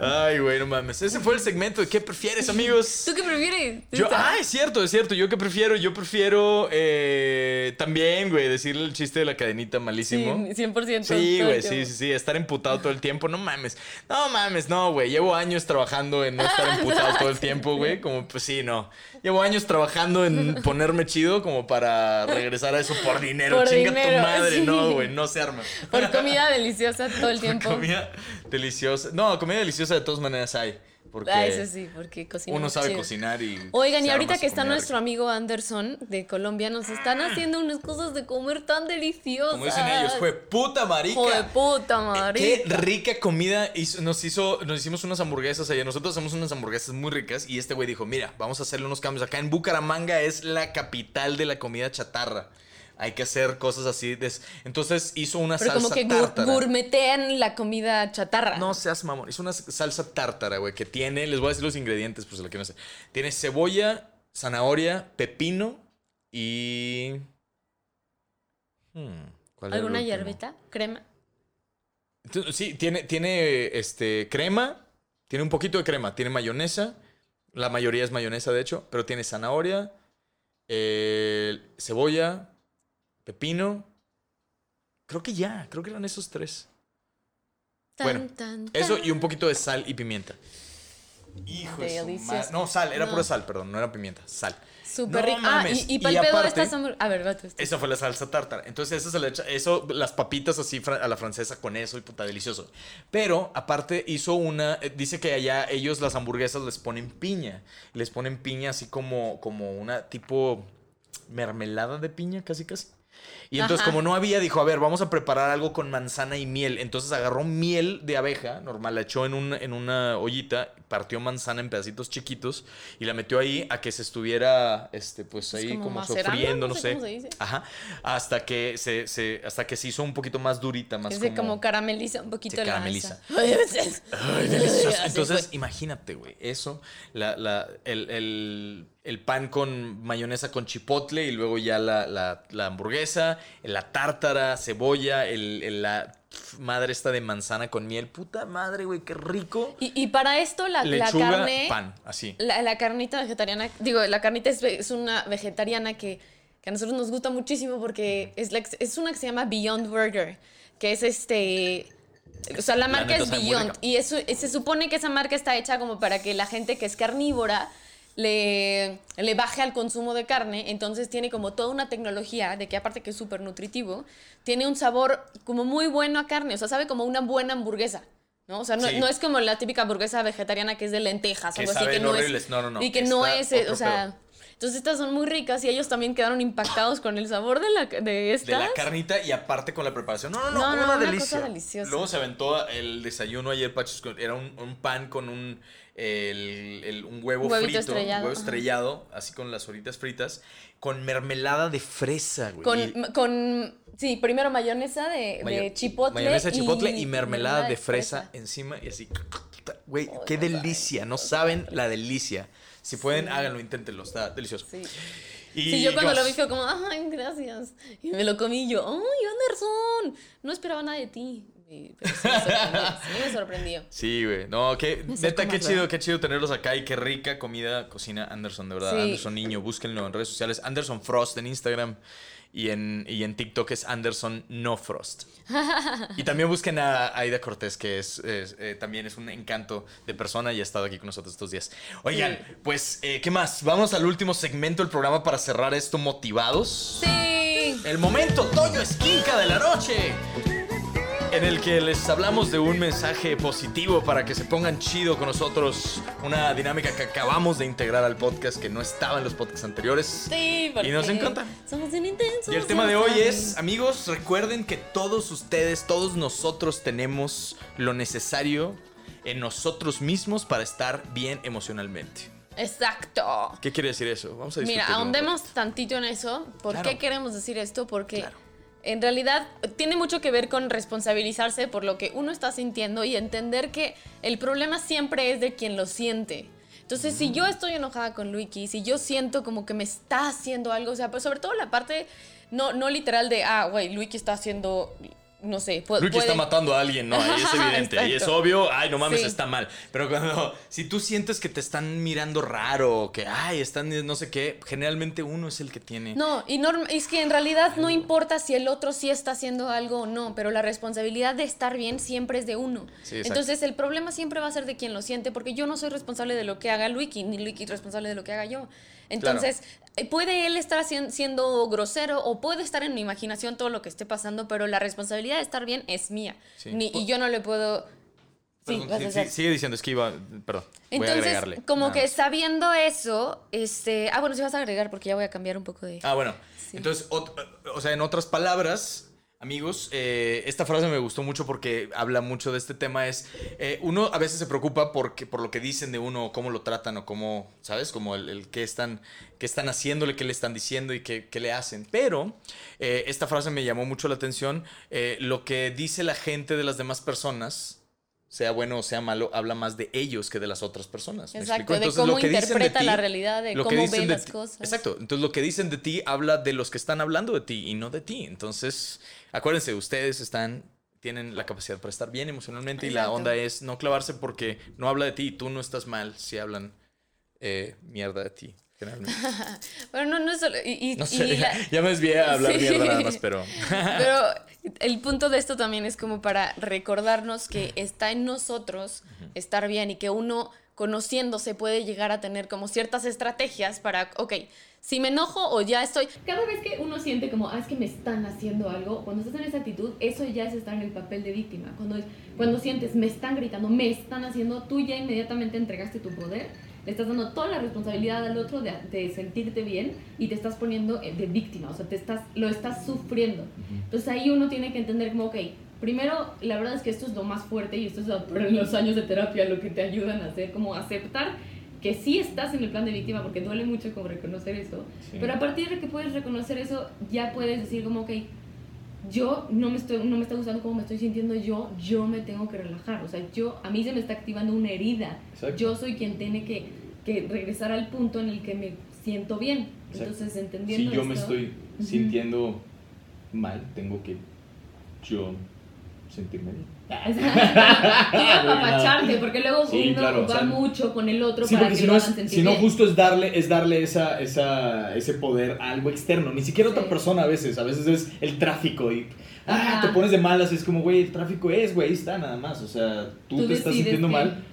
Ay, güey, no mames. Ese fue el segmento de qué prefieres, amigos. ¿Tú qué prefieres? Yo, ah, es cierto, es cierto. Yo qué prefiero, yo prefiero eh, también, güey, decirle el chiste de la cadenita malísimo. Sí, 100%. Sí, güey, sí, sí, sí, estar emputado todo el tiempo, no mames. No mames, no, güey. Llevo años trabajando en no estar emputado todo el tiempo, güey. Como, pues sí, no. Llevo años trabajando en ponerme chido como para regresar a eso por dinero. Por Chinga dinero, tu madre, sí. no, güey, no se arma. Por comida deliciosa todo el tiempo. Comida deliciosa. No, comida deliciosa de todas maneras hay. Porque Ah, eso sí, porque cocina. uno sabe chido. cocinar y. Oigan, y ahorita que está nuestro amigo Anderson de Colombia, nos están haciendo unas cosas de comer tan deliciosas. Como dicen ellos, fue puta marica. De puta, marica. Qué rica comida hizo- nos hizo, nos hicimos unas hamburguesas allá. Nosotros hacemos unas hamburguesas muy ricas y este güey dijo, mira, vamos a hacerle unos cambios. Acá en Bucaramanga es la capital de la comida chatarra. Hay que hacer cosas así. Entonces hizo una Pero salsa como que tártara. gourmetean la comida chatarra. No seas mamón. Es una salsa tártara, güey, que tiene, les voy a decir los ingredientes, pues lo que no sé. Tiene cebolla, zanahoria, pepino y... Hmm, ¿cuál era el ¿Alguna hierbita? ¿Crema? Sí, tiene, tiene este, crema, tiene un poquito de crema, tiene mayonesa, la mayoría es mayonesa de hecho, pero tiene zanahoria, eh, cebolla, pepino. Creo que ya, creo que eran esos tres. Tan, Bueno, tan, Eso tan. y un poquito de sal y pimienta. Hijo Delicioso. No, sal, era No. pura sal, perdón, no era pimienta, sal. Súper No rico. Ah, y, y para el pedo aparte- estas hamburg- A ver, vato. Esa fue la salsa tártara. Entonces, eso se le echa, eso, las papitas así a la francesa con eso y puta delicioso. Pero, aparte, hizo una, eh, dice que allá ellos las hamburguesas les ponen piña. Les ponen piña así como, como una tipo mermelada de piña, casi casi. Y entonces, Ajá. como no había, dijo, a ver, vamos a preparar algo con manzana y miel. Entonces agarró miel de abeja, normal, la echó en, un- en una ollita, partió manzana en pedacitos chiquitos y la metió ahí a que se estuviera, este, pues ahí como como, sofriendo, no sé cómo se dice. Ajá. Hasta que se, se- hasta que se hizo un poquito más durita, más Es de como... como carameliza un poquito Se la carameliza. Ay, delicioso. Entonces, imagínate, güey, eso, la, la- el, el- el pan con mayonesa con chipotle y luego ya la, la- la hamburguesa, la tártara, cebolla, el, el- la madre esta de manzana con miel. Puta madre, güey, qué rico. Y, y para esto la, la Lechuga, carne... pan, así. La, la carnita vegetariana, digo, la carnita es, es una vegetariana que, que a nosotros nos gusta muchísimo porque es, es una que se llama Beyond Burger, que es este... O sea, la marca es Beyond y eso, se supone que esa marca está hecha como para que la gente que es carnívora le, le baje al consumo de carne, entonces tiene como toda una tecnología de que aparte que es súper nutritivo, tiene un sabor como muy bueno a carne, o sea, sabe como una buena hamburguesa. ¿No? O sea, no, Sí. no es como la típica hamburguesa vegetariana que es de lentejas o algo así que no horribles. es No, no, no. y que no es, eh, o sea, entonces estas son muy ricas y ellos también quedaron impactados con el sabor de la de De estas. la carnita y aparte con la preparación. No, no, no, No, no, una, una delicia. cosa deliciosa. Luego se aventó el desayuno ayer, Pachos, era un, un pan con un, el- el- un huevo huevito frito, estrellado, un huevo ajá. estrellado, así con las horitas fritas, con mermelada de fresa, güey. con, Y- con sí, primero mayonesa de, mayo- de chipotle. Mayonesa de chipotle y, y mermelada de fresa, encima y así. Güey, qué delicia. No saben la delicia. Si pueden, háganlo, inténtenlo. Está delicioso. Sí. Y Sí, yo cuando ¿qué lo vi fue como, ay, gracias. Y me lo comí yo, ay, Anderson, no esperaba nada de ti. Y- pero sí me sorprendió, sí me sorprendió. Sí, güey. No, qué, neta, qué chido, qué chido tenerlos acá y qué rica comida cocina Anderson, de verdad. Sí. Anderson Niño, búsquenlo en redes sociales. Anderson Frost en Instagram y en, y en TikTok es Anderson No Frost. y también busquen a Aida Cortés, que es, es, eh, también es un encanto de persona y ha estado aquí con nosotros estos días. Oigan, Sí. pues, eh, ¿qué más? Vamos al último segmento del programa para cerrar esto motivados. Sí. El momento Toño Esquinca de la noche. En el que les hablamos de un mensaje positivo para que se pongan chido con nosotros. Una dinámica que acabamos de integrar al podcast que no estaba en los podcasts anteriores. Sí, porque Y nos encanta. Somos bien intensos. Y el tema de hoy es, amigos, recuerden que todos ustedes, todos nosotros tenemos lo necesario en nosotros mismos para estar bien emocionalmente. Exacto. ¿Qué quiere decir eso? Vamos a Mira, discutirlo un ahondemos rato. tantito en eso. ¿Por Claro. qué queremos decir esto? Porque Claro. En realidad tiene mucho que ver con responsabilizarse por lo que uno está sintiendo y entender que el problema siempre es de quien lo siente. Entonces, si yo estoy enojada con Luiki, si yo siento como que me está haciendo algo, o sea, pues sobre todo la parte no, no literal de, ah, güey, Luiki está haciendo, no sé, pu- Luigi está puede- matando a alguien, ¿no? Ahí es evidente. y es obvio, ay, no mames, Sí. está mal. Pero cuando, si tú sientes que te están mirando raro, que, ay, están no sé qué, generalmente uno es el que tiene. No, y norm- es que en realidad no importa si el otro sí está haciendo algo o no, pero la responsabilidad de estar bien siempre es de uno. Sí. Entonces el problema siempre va a ser de quien lo siente, porque yo no soy responsable de lo que haga Luiki, ni Luiki es responsable de lo que haga yo. Entonces, puede él estar siendo grosero o puede estar en mi imaginación todo lo que esté pasando, pero la responsabilidad de estar bien es mía. Sí. Ni- y yo no le puedo... Sí, sí, sí, sigue diciendo, es que iba, perdón. voy a Entonces, agregarle. como que sabiendo eso, este... Ah, bueno, si vas a agregar, porque ya voy a cambiar un poco de... Ah, bueno. Sí. Entonces, ot- o sea, en otras palabras, amigos, eh, esta frase me gustó mucho porque habla mucho de este tema. Es, eh, uno a veces se preocupa porque, por lo que dicen de uno, cómo lo tratan, o cómo, ¿sabes? Como el, el qué, están, qué están haciéndole, qué le están diciendo y qué, qué le hacen. Pero eh, esta frase me llamó mucho la atención. Eh, lo que dice la gente de las demás personas sea bueno o sea malo, habla más de ellos que de las otras personas. ¿me Exacto, explico? de Entonces, cómo lo que dicen de interpreta ti- la realidad, de lo cómo de las ti- cosas. Exacto. Entonces lo que dicen de ti habla de los que están hablando de ti y no de ti. Entonces, acuérdense, ustedes están tienen la capacidad para estar bien emocionalmente y la onda es no clavarse porque no habla de ti y tú no estás mal si hablan eh, mierda de ti. Generalmente. Pero no, no es solo. Y, y- No y sé, la- ya me desvié a hablar Sí. mierda nada más, pero... pero el punto de esto también es como para recordarnos que está en nosotros estar bien y que uno conociendo se puede llegar a tener como ciertas estrategias para, ok, si me enojo o ya estoy... Cada vez que uno siente como, ah, es que me están haciendo algo, cuando estás en esa actitud, eso ya es estar en el papel de víctima. Cuando, cuando sientes, me están gritando, me están haciendo, tú ya inmediatamente entregaste tu poder, le estás dando toda la responsabilidad al otro de, de sentirte bien y te estás poniendo de víctima, o sea, te estás, lo estás sufriendo. Entonces ahí uno tiene que entender como, ok, primero, la verdad es que esto es lo más fuerte y esto es en los años de terapia lo que te ayudan a hacer, como aceptar que sí estás en el plan de víctima porque duele mucho como reconocer eso, pero a partir de que puedes reconocer eso, ya puedes decir como, ok, yo no me, estoy, no me está gustando cómo me estoy sintiendo yo, yo me tengo que relajar, o sea, yo, a mí se me está activando una herida, yo soy quien tiene que, que, regresar al punto en el que me siento bien, entonces entendiendo Si yo me estoy sintiendo mal, tengo que yo sentirme bien. Apapacharte, porque luego uno va mucho con el otro para que si no, es, si no justo es darle, es darle esa, esa, ese poder a algo externo, ni siquiera otra persona a veces, a veces es el tráfico y ah, te pones de malas, es como, güey, el tráfico es, güey, está nada más, o sea, tú, te estás sintiendo mal.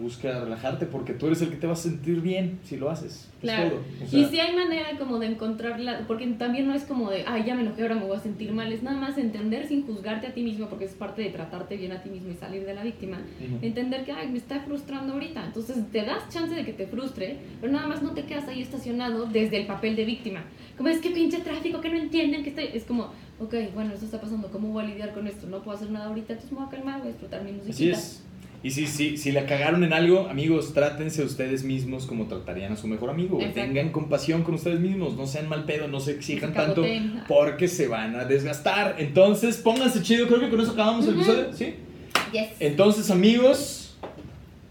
Busca relajarte porque tú eres el que te va a sentir bien si lo haces. Claro. y si hay manera como de encontrarla, porque también no es como de, ay, ya me enojé, ahora me voy a sentir mal, es nada más entender sin juzgarte a ti mismo, porque es parte de tratarte bien a ti mismo y salir de la víctima, entender que, ay, me está frustrando ahorita, entonces te das chance de que te frustre, pero nada más no te quedas ahí estacionado desde el papel de víctima. Como es que pinche tráfico, que no entienden que estoy, es como, ok, bueno, esto está pasando, ¿cómo voy a lidiar con esto? No puedo hacer nada ahorita, entonces me voy a calmar, voy a disfrutar mi música. Así es. Y si, si, si la cagaron en algo, amigos, trátense ustedes mismos como tratarían a su mejor amigo. Tengan compasión con ustedes mismos, no sean mal pedo, no se exijan tanto porque se van a desgastar. Entonces, pónganse chido, creo que con eso acabamos el episodio, ¿sí? Yes. Entonces, amigos,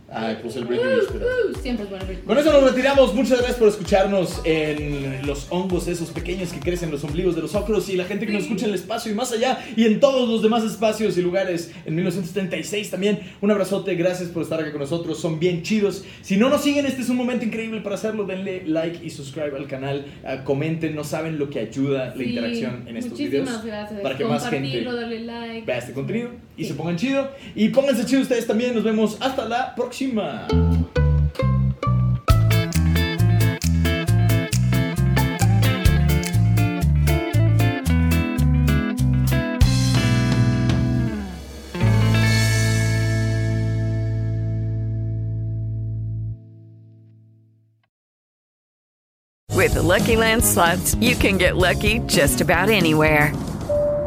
Ay, pues el Britney uh, uh, siempre es bueno Con eso nos retiramos. Muchas gracias por escucharnos en los hongos esos pequeños que crecen en los ombligos de los ocros y la gente que nos escucha en el espacio y más allá y en todos los demás espacios y lugares en 1976 también. Un abrazote, gracias por estar aquí con nosotros. Son bien chidos. Si no nos siguen, este es un momento increíble para hacerlo. Denle like y subscribe al canal. Uh, comenten, no saben lo que ayuda la interacción en estos videos. gracias. Para que más gente darle like. vea este contenido y se pongan chido. Y pónganse chido ustedes también. Nos vemos hasta la próxima. With the Lucky Land slots, you can get lucky just about anywhere.